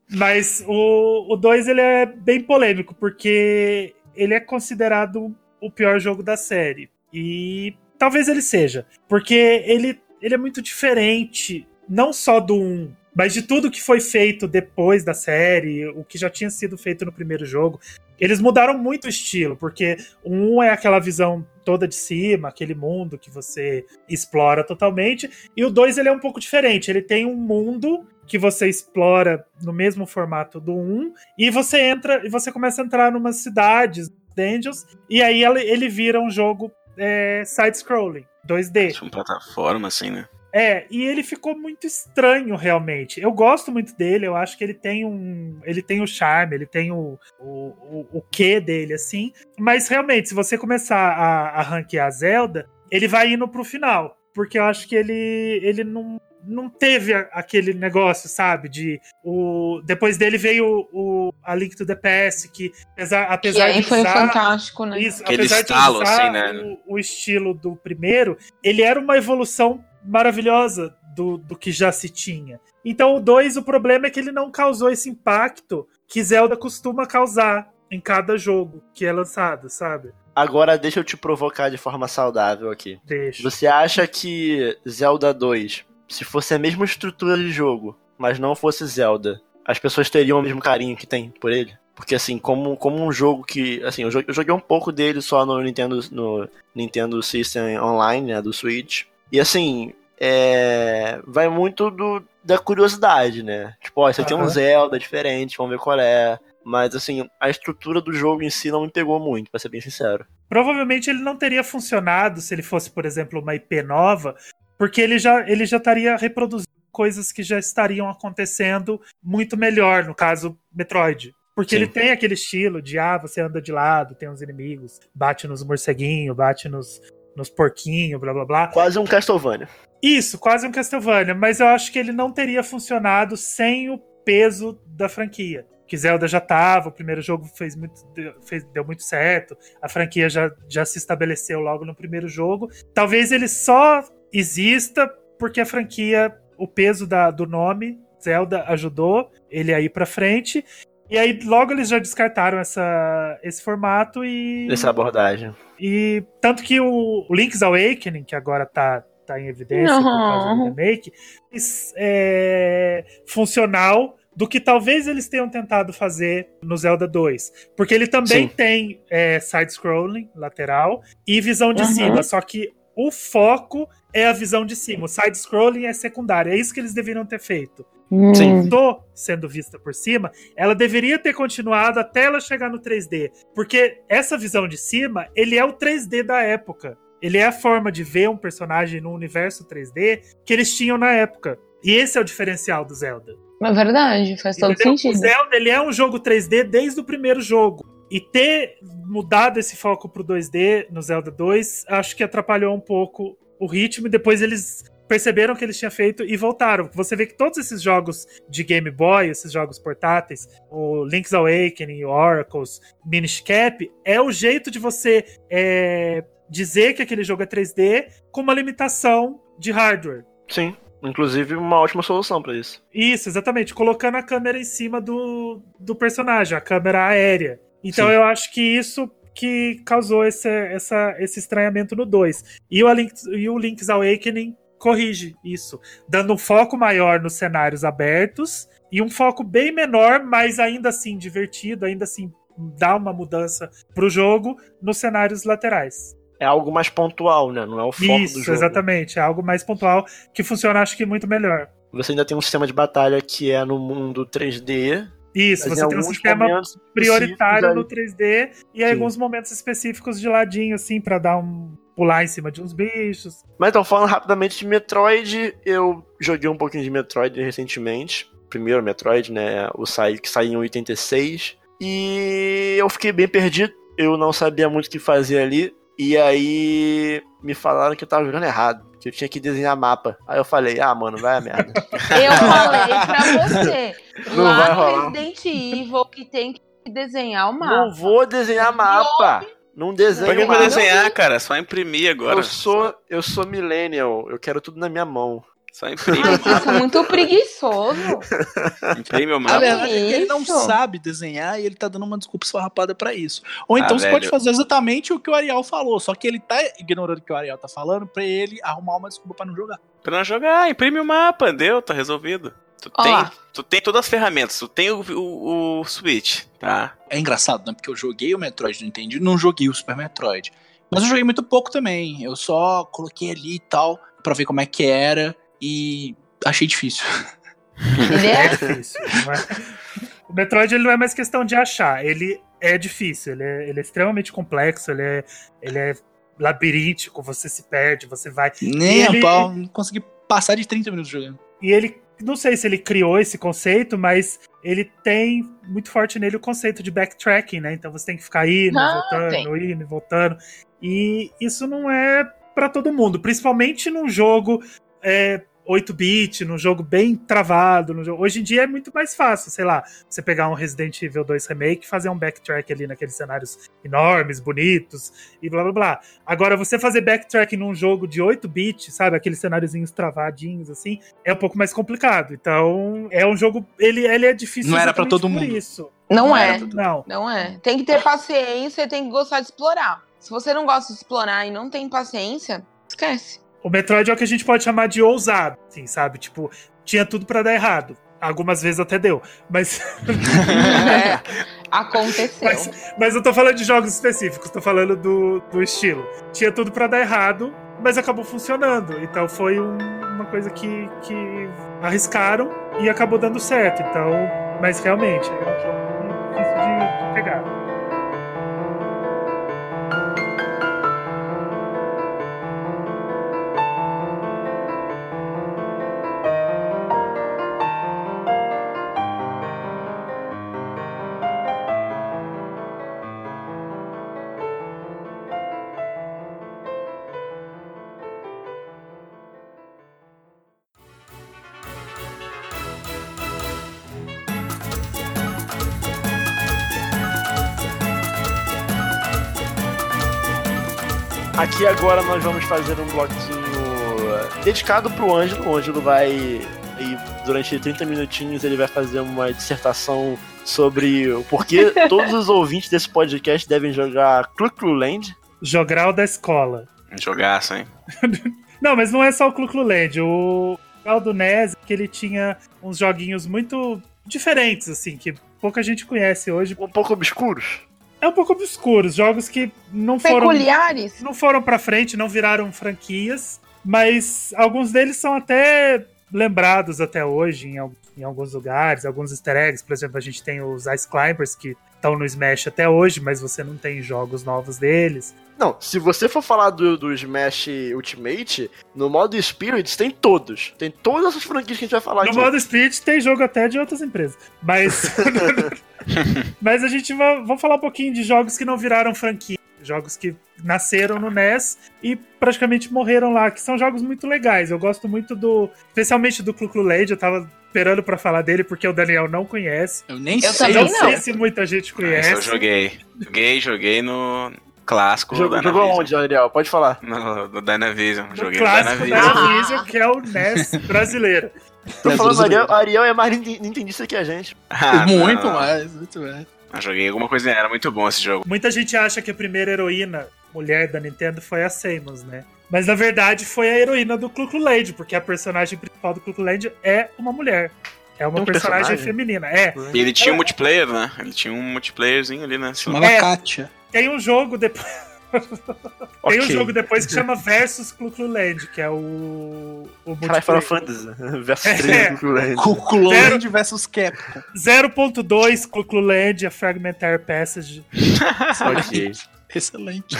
Mas o 2 ele é bem polêmico, porque ele é considerado o pior jogo da série. E talvez ele seja. Porque ele, ele é muito diferente, não só do 1, mas de tudo que foi feito depois da série, o que já tinha sido feito no primeiro jogo. Eles mudaram muito o estilo, porque o 1 é aquela visão toda de cima, aquele mundo que você explora totalmente. E o 2 ele é um pouco diferente. Ele tem um mundo que você explora no mesmo formato do 1 e você entra e você começa a entrar numas cidades, dungeons, e aí ele, ele vira um jogo é, side-scrolling, 2D. Tipo, uma plataforma, assim, né? É, e ele ficou muito estranho realmente. Eu gosto muito dele, eu acho que ele tem um. Ele tem o charme, ele tem o, o, o, o quê dele, assim. Mas realmente, se você começar a, a ranquear a Zelda, ele vai indo pro final. Porque eu acho que ele, ele não, não teve aquele negócio, sabe? De. O, depois dele veio o, a Link to the Past, que apesar, Que apesar aí de foi usar, fantástico, né? isso, Aquele apesar estalo, de usar assim, né? o, o estilo do primeiro, ele era uma evolução maravilhosa do, do que já se tinha. Então o 2, o problema é que ele não causou esse impacto que Zelda costuma causar em cada jogo que é lançado, sabe? Agora deixa eu te provocar de forma saudável aqui. Deixa. Você acha que Zelda 2, se fosse a mesma estrutura de jogo, mas não fosse Zelda, as pessoas teriam o mesmo carinho que tem por ele? Porque assim, como, como um jogo que. Assim, eu jo- eu joguei um pouco dele só no Nintendo, no Nintendo System Online, né? Do Switch. E assim, é, vai muito do, da curiosidade, né? Tipo, ó, você tem um Aham. Zelda diferente, vamos ver qual é. Mas assim, a estrutura do jogo em si não me pegou muito, pra ser bem sincero. Provavelmente ele não teria funcionado se ele fosse, por exemplo, uma IP nova, porque ele já, ele já estaria reproduzindo coisas que já estariam acontecendo muito melhor, no caso, Metroid. Porque Sim. ele tem aquele estilo de, ah, você anda de lado, tem uns inimigos, bate nos morceguinhos, bate nos, nos porquinhos, blá blá blá. Quase um Castlevania. Isso, quase um Castlevania, mas eu acho que ele não teria funcionado sem o peso da franquia. Que Zelda já tava, o primeiro jogo fez muito, deu- fez- deu muito certo, a franquia já, já se estabeleceu logo no primeiro jogo. Talvez ele só exista porque a franquia, o peso da, do nome, Zelda, ajudou ele a ir pra frente. E aí logo eles já descartaram essa, esse formato e. Essa abordagem. E tanto que o o Link's Awakening, que agora tá, tá em evidência por causa do Uhum. remake, é funcional do que talvez eles tenham tentado fazer no Zelda 2. Porque ele também Sim. tem é, side-scrolling lateral e visão de Uhum. cima, só que o foco é a visão de cima. O side-scrolling é secundário. É isso que eles deveriam ter feito Hum. Sim. tô sendo vista por cima, ela deveria ter continuado até ela chegar no 3D. Porque essa visão de cima, ele é o 3D da época. Ele é a forma de ver um personagem no universo 3D que eles tinham na época. E esse é o diferencial do Zelda. É verdade, faz todo Entendeu? sentido. O Zelda ele é um jogo 3D desde o primeiro jogo. E ter mudado esse foco pro 2D no Zelda 2, acho que atrapalhou um pouco o ritmo. E depois eles perceberam que eles tinham feito e voltaram. Você vê que todos esses jogos de Game Boy, esses jogos portáteis, o Link's Awakening, o Oracles, Minish Cap, é o jeito de você é, dizer que aquele jogo é 3D com uma limitação de hardware. Sim. Inclusive, uma ótima solução pra isso. Isso, exatamente. Colocando a câmera em cima do, do personagem, a câmera aérea. Então Sim. eu acho que isso que causou esse, essa, esse estranhamento no 2. E o, Link, e o Link's Awakening corrige isso, dando um foco maior nos cenários abertos e um foco bem menor, mas ainda assim divertido, ainda assim dá uma mudança pro jogo nos cenários laterais. É algo mais pontual, né? Não é o foco do Isso, jogo. exatamente. É algo mais pontual que funciona, acho que, muito melhor. Você ainda tem um sistema de batalha que é no mundo 3D. Isso, mas você em tem um sistema prioritário no específicos 3D e alguns momentos específicos de ladinho, assim, pra dar um. pular em cima de uns bichos. Mas então, falando rapidamente de Metroid, eu joguei um pouquinho de Metroid recentemente. Primeiro Metroid, né? O sai, que saiu em 86. E eu fiquei bem perdido. Eu não sabia muito o que fazer ali. E aí me falaram que eu tava jogando errado, que eu tinha que desenhar mapa. Aí eu falei, ah, mano, vai a merda. <laughs> Eu falei pra você. <laughs> Não vai lá no rolar. Resident Evil que tem que desenhar o Não mapa. vou desenhar mapa. Não desenho Pra que vai desenhar, cara? Só imprimir agora. Eu sou, eu sou millennial, eu quero tudo na minha mão. Só imprime. Ai, vocês são muito preguiçoso. imprime o mapa. verdade é que ele não Isso. sabe desenhar e ele tá dando uma desculpa esfarrapada pra isso. Ou então Ah, você velho. pode fazer exatamente o que o Ariel falou, só que ele tá ignorando o que o Ariel tá falando pra ele arrumar uma desculpa pra não jogar. Pra não jogar, imprime o mapa, deu, tá resolvido. Tu Ó tem, lá. tu tem todas as ferramentas, tu tem o, o, o Switch, tá? É engraçado, né? Porque eu joguei o Metroid do Nintendo e não joguei o Super Metroid. Mas eu joguei muito pouco também. Eu só coloquei ali e tal, pra ver como é que era, e achei difícil. Ele É é. difícil. não é? O Metroid ele não é mais questão de achar, ele é difícil, ele é, ele é extremamente complexo, ele é, ele é labiríntico, você se perde, você vai. Nem ele- a pau, não consegui passar de 30 minutos jogando. E ele, não sei se ele criou esse conceito, mas ele tem muito forte nele o conceito de backtracking, né? Então você tem que ficar indo, Ah, voltando, tem. indo e voltando. E isso não é pra todo mundo, principalmente num jogo é, 8-bit, num jogo bem travado. jogo- Hoje em dia é muito mais fácil, sei lá, você pegar um Resident Evil 2 Remake e fazer um backtrack ali naqueles cenários enormes, bonitos e blá blá blá. Agora, você fazer backtrack num jogo de 8-bit, sabe, aqueles cenáriozinhos travadinhos assim, é um pouco mais complicado. Então, é um jogo. Ele, ele é difícil. Não era pra exatamente todo mundo. Isso. Não era é. Não. Não é. Tem que ter paciência e tem que gostar de explorar. Se você não gosta de explorar e não tem paciência, esquece. O Metroid é o que a gente pode chamar de ousado, assim, sabe? Tipo, tinha tudo pra dar errado. Algumas vezes até deu. Mas, <laughs> É, <laughs> aconteceu. mas, mas eu tô falando de jogos específicos, tô falando do, do estilo. Tinha tudo pra dar errado, mas acabou funcionando. Então foi um- uma coisa que, que arriscaram e acabou dando certo. Então, mas realmente, é um jogo Aqui agora nós vamos fazer um bloquinho eh, dedicado pro Ângelo. O Ângelo vai. E durante 30 minutinhos ele vai fazer uma dissertação sobre o porquê <laughs> todos os ouvintes desse podcast devem jogar Clu Clu Land. Jogral da escola. Jogaço, hein? <laughs> Não, mas não é só o Clu Clu Land. O Jogral do NES, que ele tinha uns joguinhos muito diferentes, assim, que pouca gente conhece hoje. Um pouco obscuros. É um pouco obscuros, jogos que não foram Peculiares? não foram pra frente, não viraram franquias, mas alguns deles são até lembrados até hoje em, em alguns lugares, alguns easter eggs. Por exemplo, a gente tem os Ice Climbers que estão no Smash até hoje, mas você não tem jogos novos deles. Não, se você for falar do, do Smash Ultimate, no modo Spirits tem todos. Tem todas essas franquias que a gente vai falar No aqui. modo Spirit tem jogo até de outras empresas. Mas. <laughs> <laughs> <laughs> mas a gente vai. Vamos falar um pouquinho de jogos que não viraram franquia. Jogos que nasceram no NES e praticamente morreram lá, que são jogos muito legais. Eu gosto muito do. Especialmente do Clu Clu Land, eu tava esperando pra falar dele porque o Daniel não conhece. Eu nem Eu sei. não, também sei não. se muita gente Esse conhece. eu joguei. Joguei, joguei no clássico Jogou, onde, Ariel? Pode falar. No, no Dynavision. O Joguei no clássico da Dynavision. Dynavision, que é o NES brasileiro. Tô falando. Ariel, Ariel é mais nin- nintendista que a gente. Ah, <laughs> muito não. mais, muito mais. Eu joguei alguma coisa, era muito bom esse jogo. Muita gente acha que a primeira heroína mulher da Nintendo foi a Samus, né? Mas na verdade foi a heroína do Clu Land, porque a personagem principal do Clu Land é uma mulher. É uma É um personagem, personagem? feminina. É. E ele tinha um multiplayer, né? Ele tinha um multiplayerzinho ali, né? Chamava É. Katia. Tem um jogo depois. <laughs> Tem um Ok. jogo depois que chama Versus Clu Clu Land, que é o. o Caralho, Final. Fantasy. <laughs> Versus É. 3 do Clu Land. Versus Capcom. 0.2 Clu Clu Land, a Fragmentary Passage. <laughs> Ok. Excelente.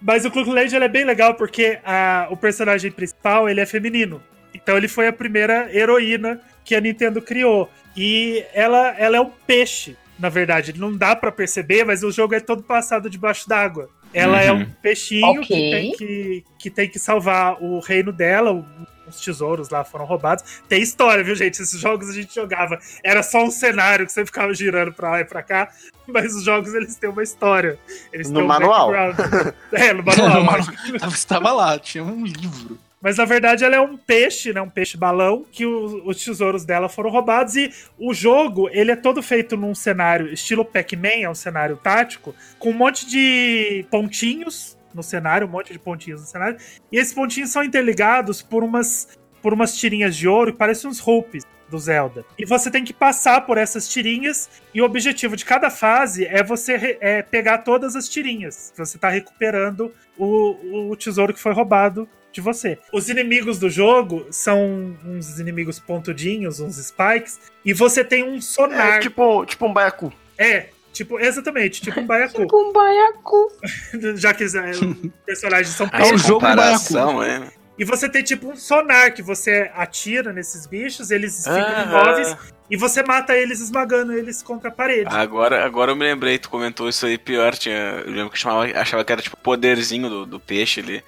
Mas o Clu Clu Land é bem legal porque a- o personagem principal ele é feminino. Então ele foi a primeira heroína que a Nintendo criou. E ela, ela é um peixe, na verdade. Não dá pra perceber, mas o jogo é todo passado debaixo d'água. Ela é Uhum. um peixinho que, Ok. tem que, que tem que salvar o reino dela. o- Os tesouros lá foram roubados. Tem história, viu, gente? Esses jogos a gente jogava. Era só um cenário que você ficava girando pra lá e pra cá. Mas os jogos, eles têm uma história. Eles No têm um manual. background. é, no <laughs> manual. No manual. <laughs> Estava lá, tinha um livro. Mas na verdade ela é um peixe, né? Um peixe balão que o- os tesouros dela foram roubados e o jogo ele é todo feito num cenário estilo Pac-Man, é um cenário tático com um monte de pontinhos no cenário, um monte de pontinhos no cenário e esses pontinhos são interligados por umas por umas tirinhas de ouro que parecem uns hoops do Zelda. E você tem que passar por essas tirinhas e o objetivo de cada fase é você é pegar todas as tirinhas. Você tá recuperando o, o tesouro que foi roubado de você. Os inimigos do jogo são uns inimigos pontudinhos, uns spikes, e você tem um É sonar. tipo, tipo um baiacu. É, tipo, exatamente, tipo um baiacu. Tipo um baiacu. <laughs> Já que os personagens são <laughs> Aí É o peixes. jogo comparação, é. E você tem tipo um sonar que você atira nesses bichos, eles ficam Ah, imóveis, e você mata eles esmagando eles contra a parede. Agora, agora eu me lembrei, tu comentou isso aí pior. Tinha, eu lembro que chamava, achava que era tipo poderzinho do, do peixe ali.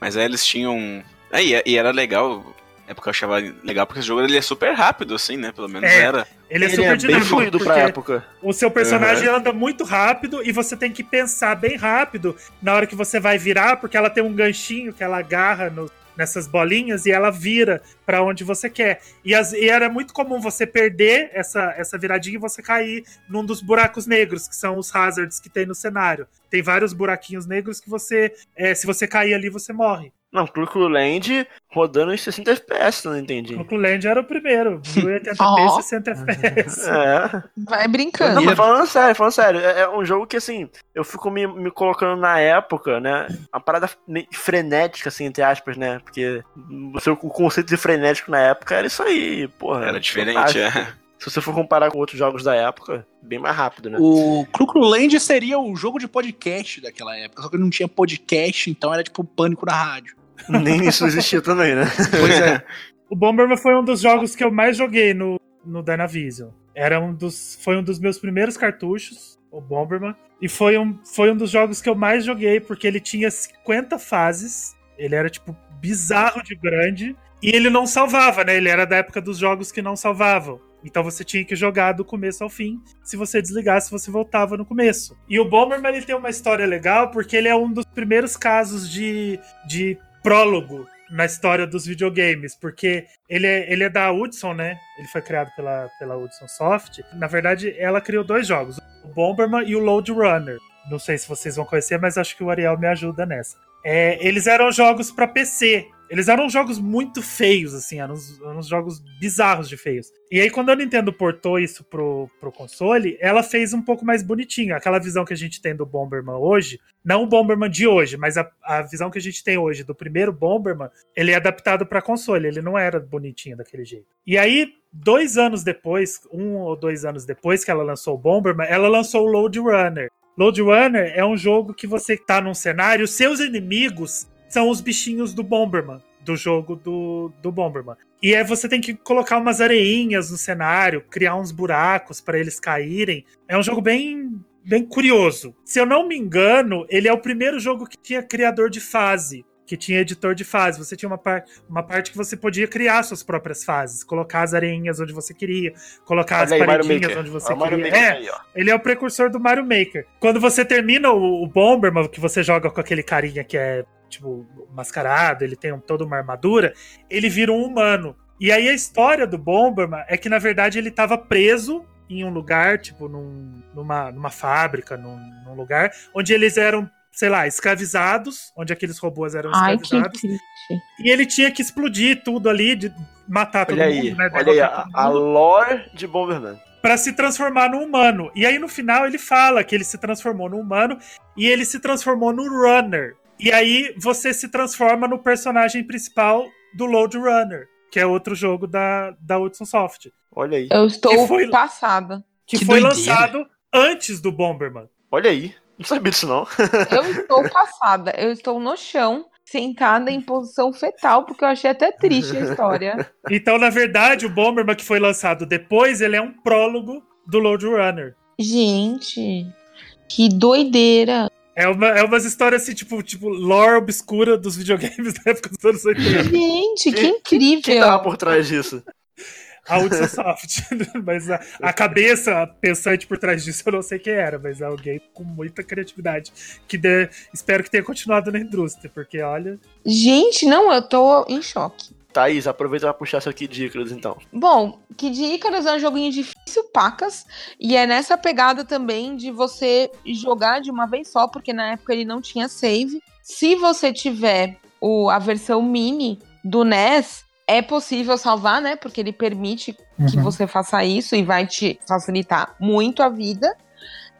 Mas aí eles tinham. Aí, e era legal. É porque eu achava legal porque esse jogo ele é super rápido, assim, né? Pelo menos É. era. Ele é Ele super é bem dinâmico. fluido pra época. O seu personagem anda muito rápido e você tem que pensar bem rápido na hora que você vai virar, porque ela tem um ganchinho que ela agarra no- nessas bolinhas e ela vira pra onde você quer. E, as- e era muito comum você perder essa, essa viradinha e você cair num dos buracos negros, que são os hazards que tem no cenário. Tem vários buraquinhos negros que você, é, se você cair ali, você morre. Não, Cluclo Land rodando em 60 FPS, não entendi. O Land era o primeiro, 1080p Ó. 60 FPS. É. Vai Não, brincando. mas falando sério, falando sério, é, é um jogo que assim, eu fico me, me colocando na época, né? Uma parada frenética, assim, entre aspas, né? Porque o, seu, o conceito de frenético na época era isso aí, porra. Era diferente, fantástico. é. Se você for comparar com outros jogos da época, bem mais rápido, né? O Clucruland seria o jogo de podcast daquela época, só que não tinha podcast, então era tipo pânico na rádio. Nem isso existia também, né? Pois é. O Bomberman foi um dos jogos que eu mais joguei no, no Dynavision. Era um dos, foi um dos meus primeiros cartuchos, o Bomberman. E foi um, foi um dos jogos que eu mais joguei, porque ele tinha 50 fases. Ele era, tipo, bizarro de grande. E ele não salvava, né? Ele era da época dos jogos que não salvavam. Então você tinha que jogar do começo ao fim. Se você desligasse, você voltava no começo. E o Bomberman ele tem uma história legal porque ele é um dos primeiros casos de, de prólogo na história dos videogames, porque ele é, ele é da Hudson, né? Ele foi criado pela, pela Hudson Soft. Na verdade, ela criou dois jogos, o Bomberman e o Load Runner. Não sei se vocês vão conhecer, mas acho que o Ariel me ajuda nessa. É, eles eram jogos para PC. Eles eram jogos muito feios, assim, eram uns, uns jogos bizarros de feios. E aí, quando a Nintendo portou isso pro, pro console, ela fez um pouco mais bonitinho. Aquela visão que a gente tem do Bomberman hoje, não o Bomberman de hoje, mas a, a visão que a gente tem hoje do primeiro Bomberman, ele é adaptado para console, ele não era bonitinho daquele jeito. E aí, dois anos depois, um ou dois anos depois que ela lançou o Bomberman, ela lançou o Load Runner. Load Runner é um jogo que você tá num cenário, seus inimigos são os bichinhos do Bomberman, do jogo do, do Bomberman. E é você tem que colocar umas areinhas no cenário, criar uns buracos para eles caírem. É um jogo bem bem curioso. Se eu não me engano, ele é o primeiro jogo que tinha criador de fase, que tinha editor de fase. Você tinha uma, par uma parte que você podia criar suas próprias fases, colocar as areinhas onde você queria, colocar as Olha aí, Mario paredinhas onde você Ó, Mario queria. Maker É, aí, ele é o precursor do Mario Maker. Quando você termina o, o Bomberman, que você joga com aquele carinha que é, tipo, mascarado, ele tem um, toda uma armadura, ele vira um humano. E aí a história do Bomberman é que, na verdade, ele estava preso em um lugar, tipo, num- numa, numa fábrica, num, num lugar, onde eles eram, sei lá, escravizados, onde aqueles robôs eram Ai, que escravizados. E ele tinha que explodir tudo ali, de matar todo Olha aí, mundo, né? olha aí, a, todo a lore de Bomberman. para se transformar no humano. E aí no final ele fala que ele se transformou no humano e ele se transformou no runner. E aí você se transforma no personagem principal do Load Runner, que é outro jogo da, da Hudson Soft, Olha aí. Eu estou Que foi- passada. que, Que foi doideira. lançado antes do Bomberman. Olha aí. Não sabia disso, não. <laughs> Eu estou passada. Eu estou no chão, sentada em posição fetal, porque eu achei até triste a história. <laughs> Então, na verdade, o Bomberman que foi lançado depois, ele é um prólogo do Load Runner. Gente, que doideira. É, uma, é umas histórias assim, tipo, tipo, lore obscura dos videogames <laughs> da época dos anos 80. Gente, que incrível. Quem tava por trás disso? A Ubisoft. <laughs> mas a, a cabeça pensante por trás disso eu não sei quem era, mas é alguém com muita criatividade. Que dê- espero que tenha continuado na indústria, porque olha. Gente, não, eu tô em choque. Thaís, aproveita pra puxar seu Kid Icarus, então. Bom, Kid Icarus é um joguinho difícil, pacas, e é nessa pegada também de você jogar de uma vez só, porque na época ele não tinha save. Se você tiver o, a versão mini do NES, é possível salvar, né? Porque ele permite que Uhum. você faça isso e vai te facilitar muito a vida.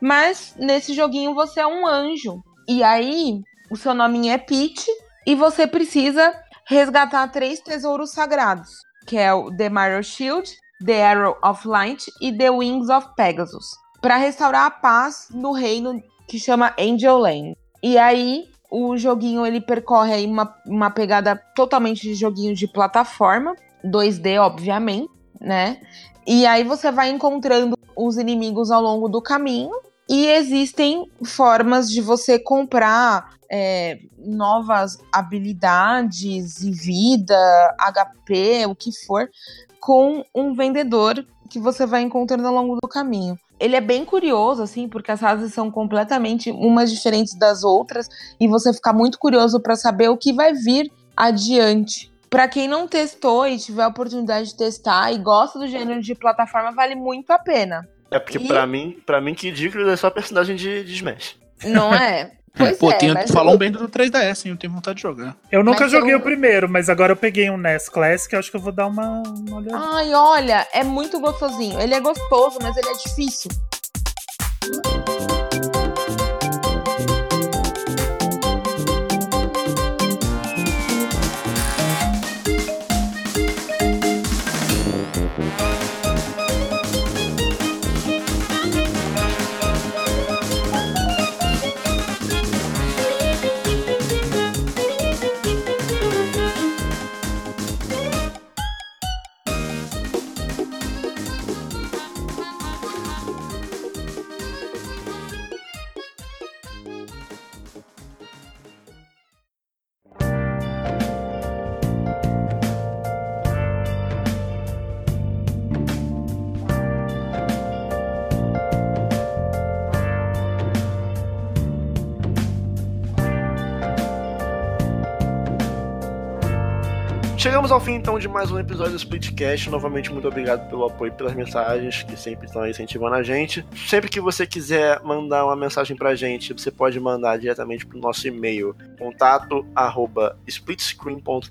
Mas nesse joguinho você é um anjo. E aí, o seu nominho é Peach e você precisa resgatar três tesouros sagrados, que é o The Mirror Shield, The Arrow of Light e The Wings of Pegasus, para restaurar a paz no reino que chama Angel Land. E aí, o joguinho ele percorre aí uma, uma pegada totalmente de joguinho de plataforma, 2D, obviamente, né? E aí você vai encontrando os inimigos ao longo do caminho. E existem formas de você comprar é, novas habilidades e vida, HP, o que for, com um vendedor que você vai encontrando ao longo do caminho. Ele é bem curioso, assim, porque as fases são completamente umas diferentes das outras e você fica muito curioso para saber o que vai vir adiante. Para quem não testou e tiver a oportunidade de testar e gosta do gênero de plataforma, vale muito a pena. É porque E- pra mim, pra mim, Kid Icarus é só personagem de, de Smash. Não é? <laughs> Pois Pô, é, tem, mas falam bem do 3DS, hein? Eu tenho vontade de jogar. Eu nunca Mas joguei eu- o primeiro, mas agora eu peguei um NES Classic, acho que eu vou dar uma, uma olhada. Ai, olha, é muito gostosinho. Ele é gostoso, mas ele é difícil. Chegamos ao fim então de mais um episódio do Splitcast. Novamente, muito obrigado pelo apoio e pelas mensagens que sempre estão incentivando a gente. Sempre que você quiser mandar uma mensagem pra gente, você pode mandar diretamente pro nosso e-mail contato arroba splitscreen.com.br.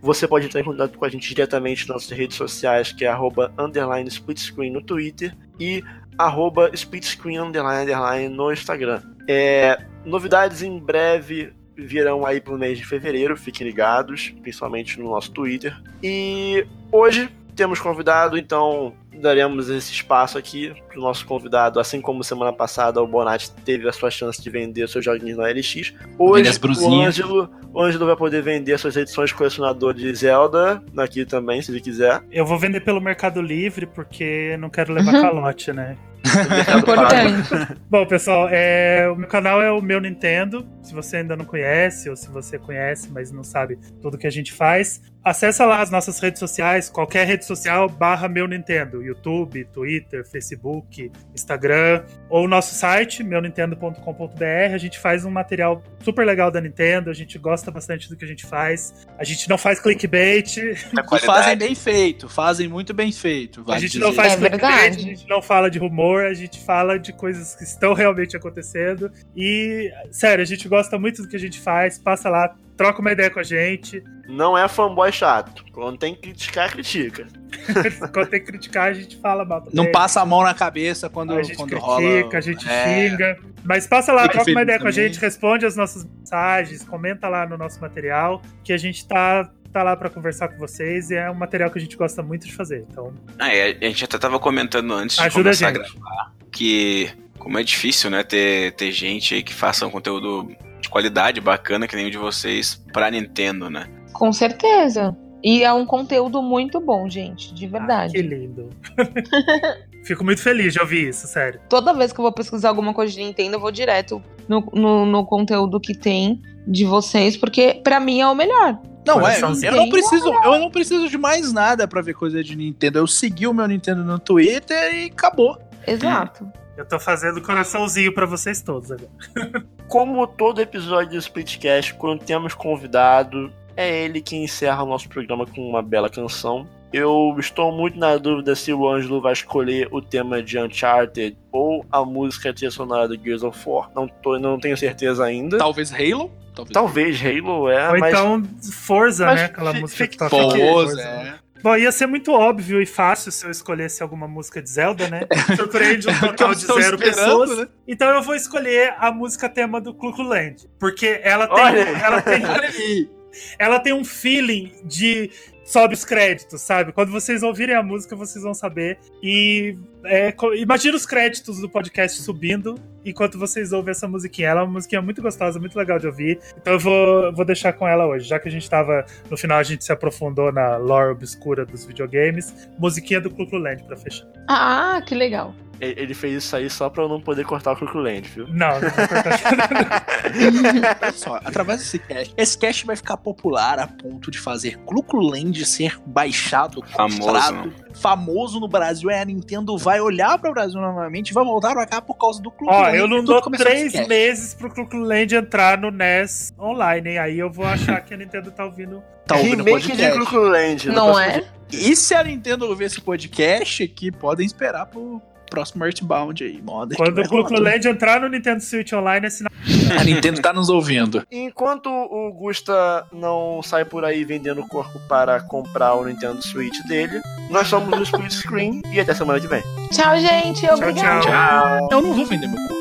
Você pode entrar em contato com a gente diretamente nas nossas redes sociais, que é arroba underline splitscreen no Twitter e arroba splitscreen underline underline no Instagram. É, novidades em breve virão aí pro mês de fevereiro, fiquem ligados, principalmente no nosso Twitter. E hoje temos convidado, então daremos esse espaço aqui pro nosso convidado, assim como semana passada o Bonatti teve a sua chance de vender seus joguinhos na LX. Hoje o. Ângelo, o Ângelo vai poder vender suas edições colecionador de Zelda aqui também, se ele quiser. Eu vou vender pelo Mercado Livre, porque não quero levar calote, né? É <laughs> importante. Bom, pessoal, é, o meu canal é o Meu Nintendo. Se você ainda não conhece, ou se você conhece, mas não sabe tudo que a gente faz, acessa lá as nossas redes sociais, qualquer rede social, barra Meu Nintendo. YouTube, Twitter, Facebook, Instagram, ou o nosso site, meunintendo.com.br. A gente faz um material super legal da Nintendo, a gente gosta bastante do que a gente faz. A gente não faz clickbait, E fazem bem feito, fazem muito bem feito. a gente dizer. não faz É clickbait, verdade. a gente não fala de rumor, a gente fala de coisas que estão realmente acontecendo. E, sério, a gente gosta muito do que a gente faz. Passa lá, troca uma ideia com a gente. Não é fanboy chato. Quando tem que criticar, critica. <laughs> Quando tem que criticar, a gente fala mal também. Não passa a mão na cabeça quando, A gente quando critica, rola. a gente É. xinga. Mas passa lá, Fica troca uma ideia com a também. gente, responde as nossas mensagens, comenta lá no nosso material, que a gente tá, tá lá pra conversar com vocês e é um material que a gente gosta muito de fazer. Então, Ah, é, a gente até tava comentando antes de ajuda a começar a gente. gravar que como é difícil, né, ter, ter gente aí que faça um conteúdo de qualidade bacana que nem o de vocês pra Nintendo, né? Com certeza. E é um conteúdo muito bom, gente, de Ah, verdade. que lindo. <laughs> Fico muito feliz de ouvir isso, sério. Toda vez que eu vou pesquisar alguma coisa de Nintendo, eu vou direto no, no, no conteúdo que tem de vocês, porque pra mim é o melhor. Não, é, eu não preciso, eu não preciso de mais nada pra ver coisa de Nintendo. Eu segui o meu Nintendo no Twitter e acabou. Exato. Eu tô fazendo coraçãozinho pra vocês todos agora. <laughs> Como todo episódio do Splitcast, quando temos convidado, é ele que encerra o nosso programa com uma bela canção. Eu estou muito na dúvida se o Ângelo vai escolher o tema de Uncharted ou a música trilha sonora do Gears of War. Não, tô, não tenho certeza ainda. Talvez Halo? Talvez. Talvez Halo é, Ou mas então Forza, mas né? Aquela música que toca. Forza, Forza. é. Bom, ia ser muito óbvio e fácil se eu escolhesse alguma música de Zelda, né? <laughs> Surpreende um eu total de zero pessoas. né? Então eu vou escolher a música tema do Clu Land. Porque ela tem, Olha ela tem <laughs> ela tem um feeling de sobe os créditos, sabe? Quando vocês ouvirem a música, vocês vão saber. E é, imagina os créditos do podcast subindo enquanto vocês ouvem essa musiquinha. Ela é uma musiquinha muito gostosa, muito legal de ouvir. Então eu vou, vou deixar com ela hoje. Já que a gente tava. No final a gente se aprofundou na lore obscura dos videogames. Musiquinha do Clu Land pra fechar. Ah, que legal. Ele fez isso aí só pra eu não poder cortar o Croculand, viu? Não, não vou cortar. <laughs> Olha só, através desse cast, esse cast vai ficar popular a ponto de fazer Cluculand ser baixado, Famoso, comprado, famoso no Brasil. É, a Nintendo vai olhar para o Brasil novamente e vai voltar pra cá por causa do Ó, Cluculand. eu não dou três meses pro Clu Land entrar no NES online, hein? Aí eu vou achar que a Nintendo tá ouvindo. Tá ouvindo o Remake de podcast. Croculand. Não é? E se a Nintendo ouvir esse podcast aqui, podem esperar pro próximo Earthbound aí, moda. Quando o rolar. Land entrar no Nintendo Switch Online, é sinal. <laughs> A Nintendo tá nos ouvindo. Enquanto o Gusta não sai por aí vendendo o corpo para comprar o Nintendo Switch dele, nós somos o <laughs> Split Screen e até semana que vem. Tchau, gente. Obrigada. tchau. Eu não vou vender meu corpo.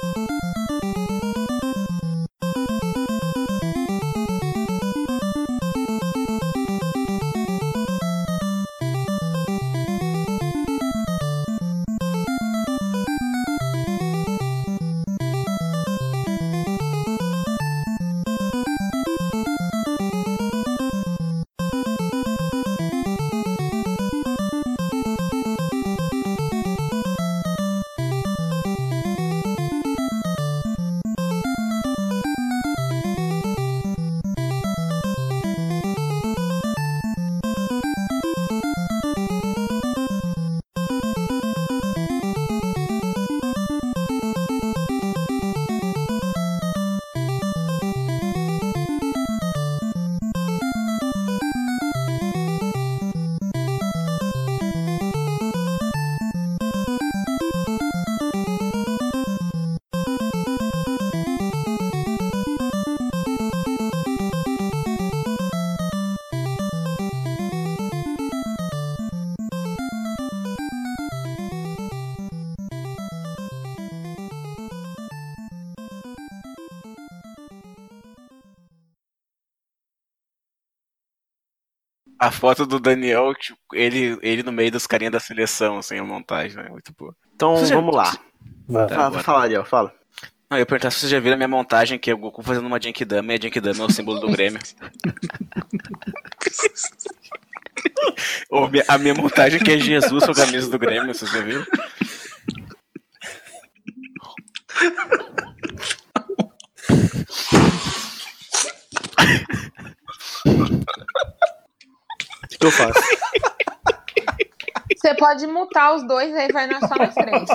A foto do Daniel, tipo, ele, ele no meio dos carinhas da seleção, assim, a montagem, né? Muito boa. Então já- vamos lá. Vai. Tá, Fala, bora. fala, Ariel, fala. Não, eu ia perguntar se vocês já viram a minha montagem, que é o Goku fazendo uma Genkidama, e a Genkidama é o símbolo do Grêmio. <laughs> Ou a minha montagem que é Jesus com a camisa do Grêmio, vocês já viram? <laughs> Que eu faço? Você pode mutar os dois, aí vai nós só nós três.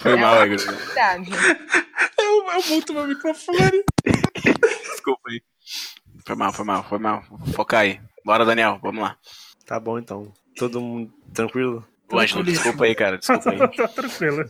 Foi mal, Egro. Verdade. Eu, eu muto meu microfone. Desculpa aí. Foi mal, foi mal, foi mal. Vou focar aí. Bora, Daniel, vamos lá. Tá bom então. Todo mundo tranquilo? O Ângelo, desculpa aí, cara, desculpa aí. <laughs> tá tranquilo.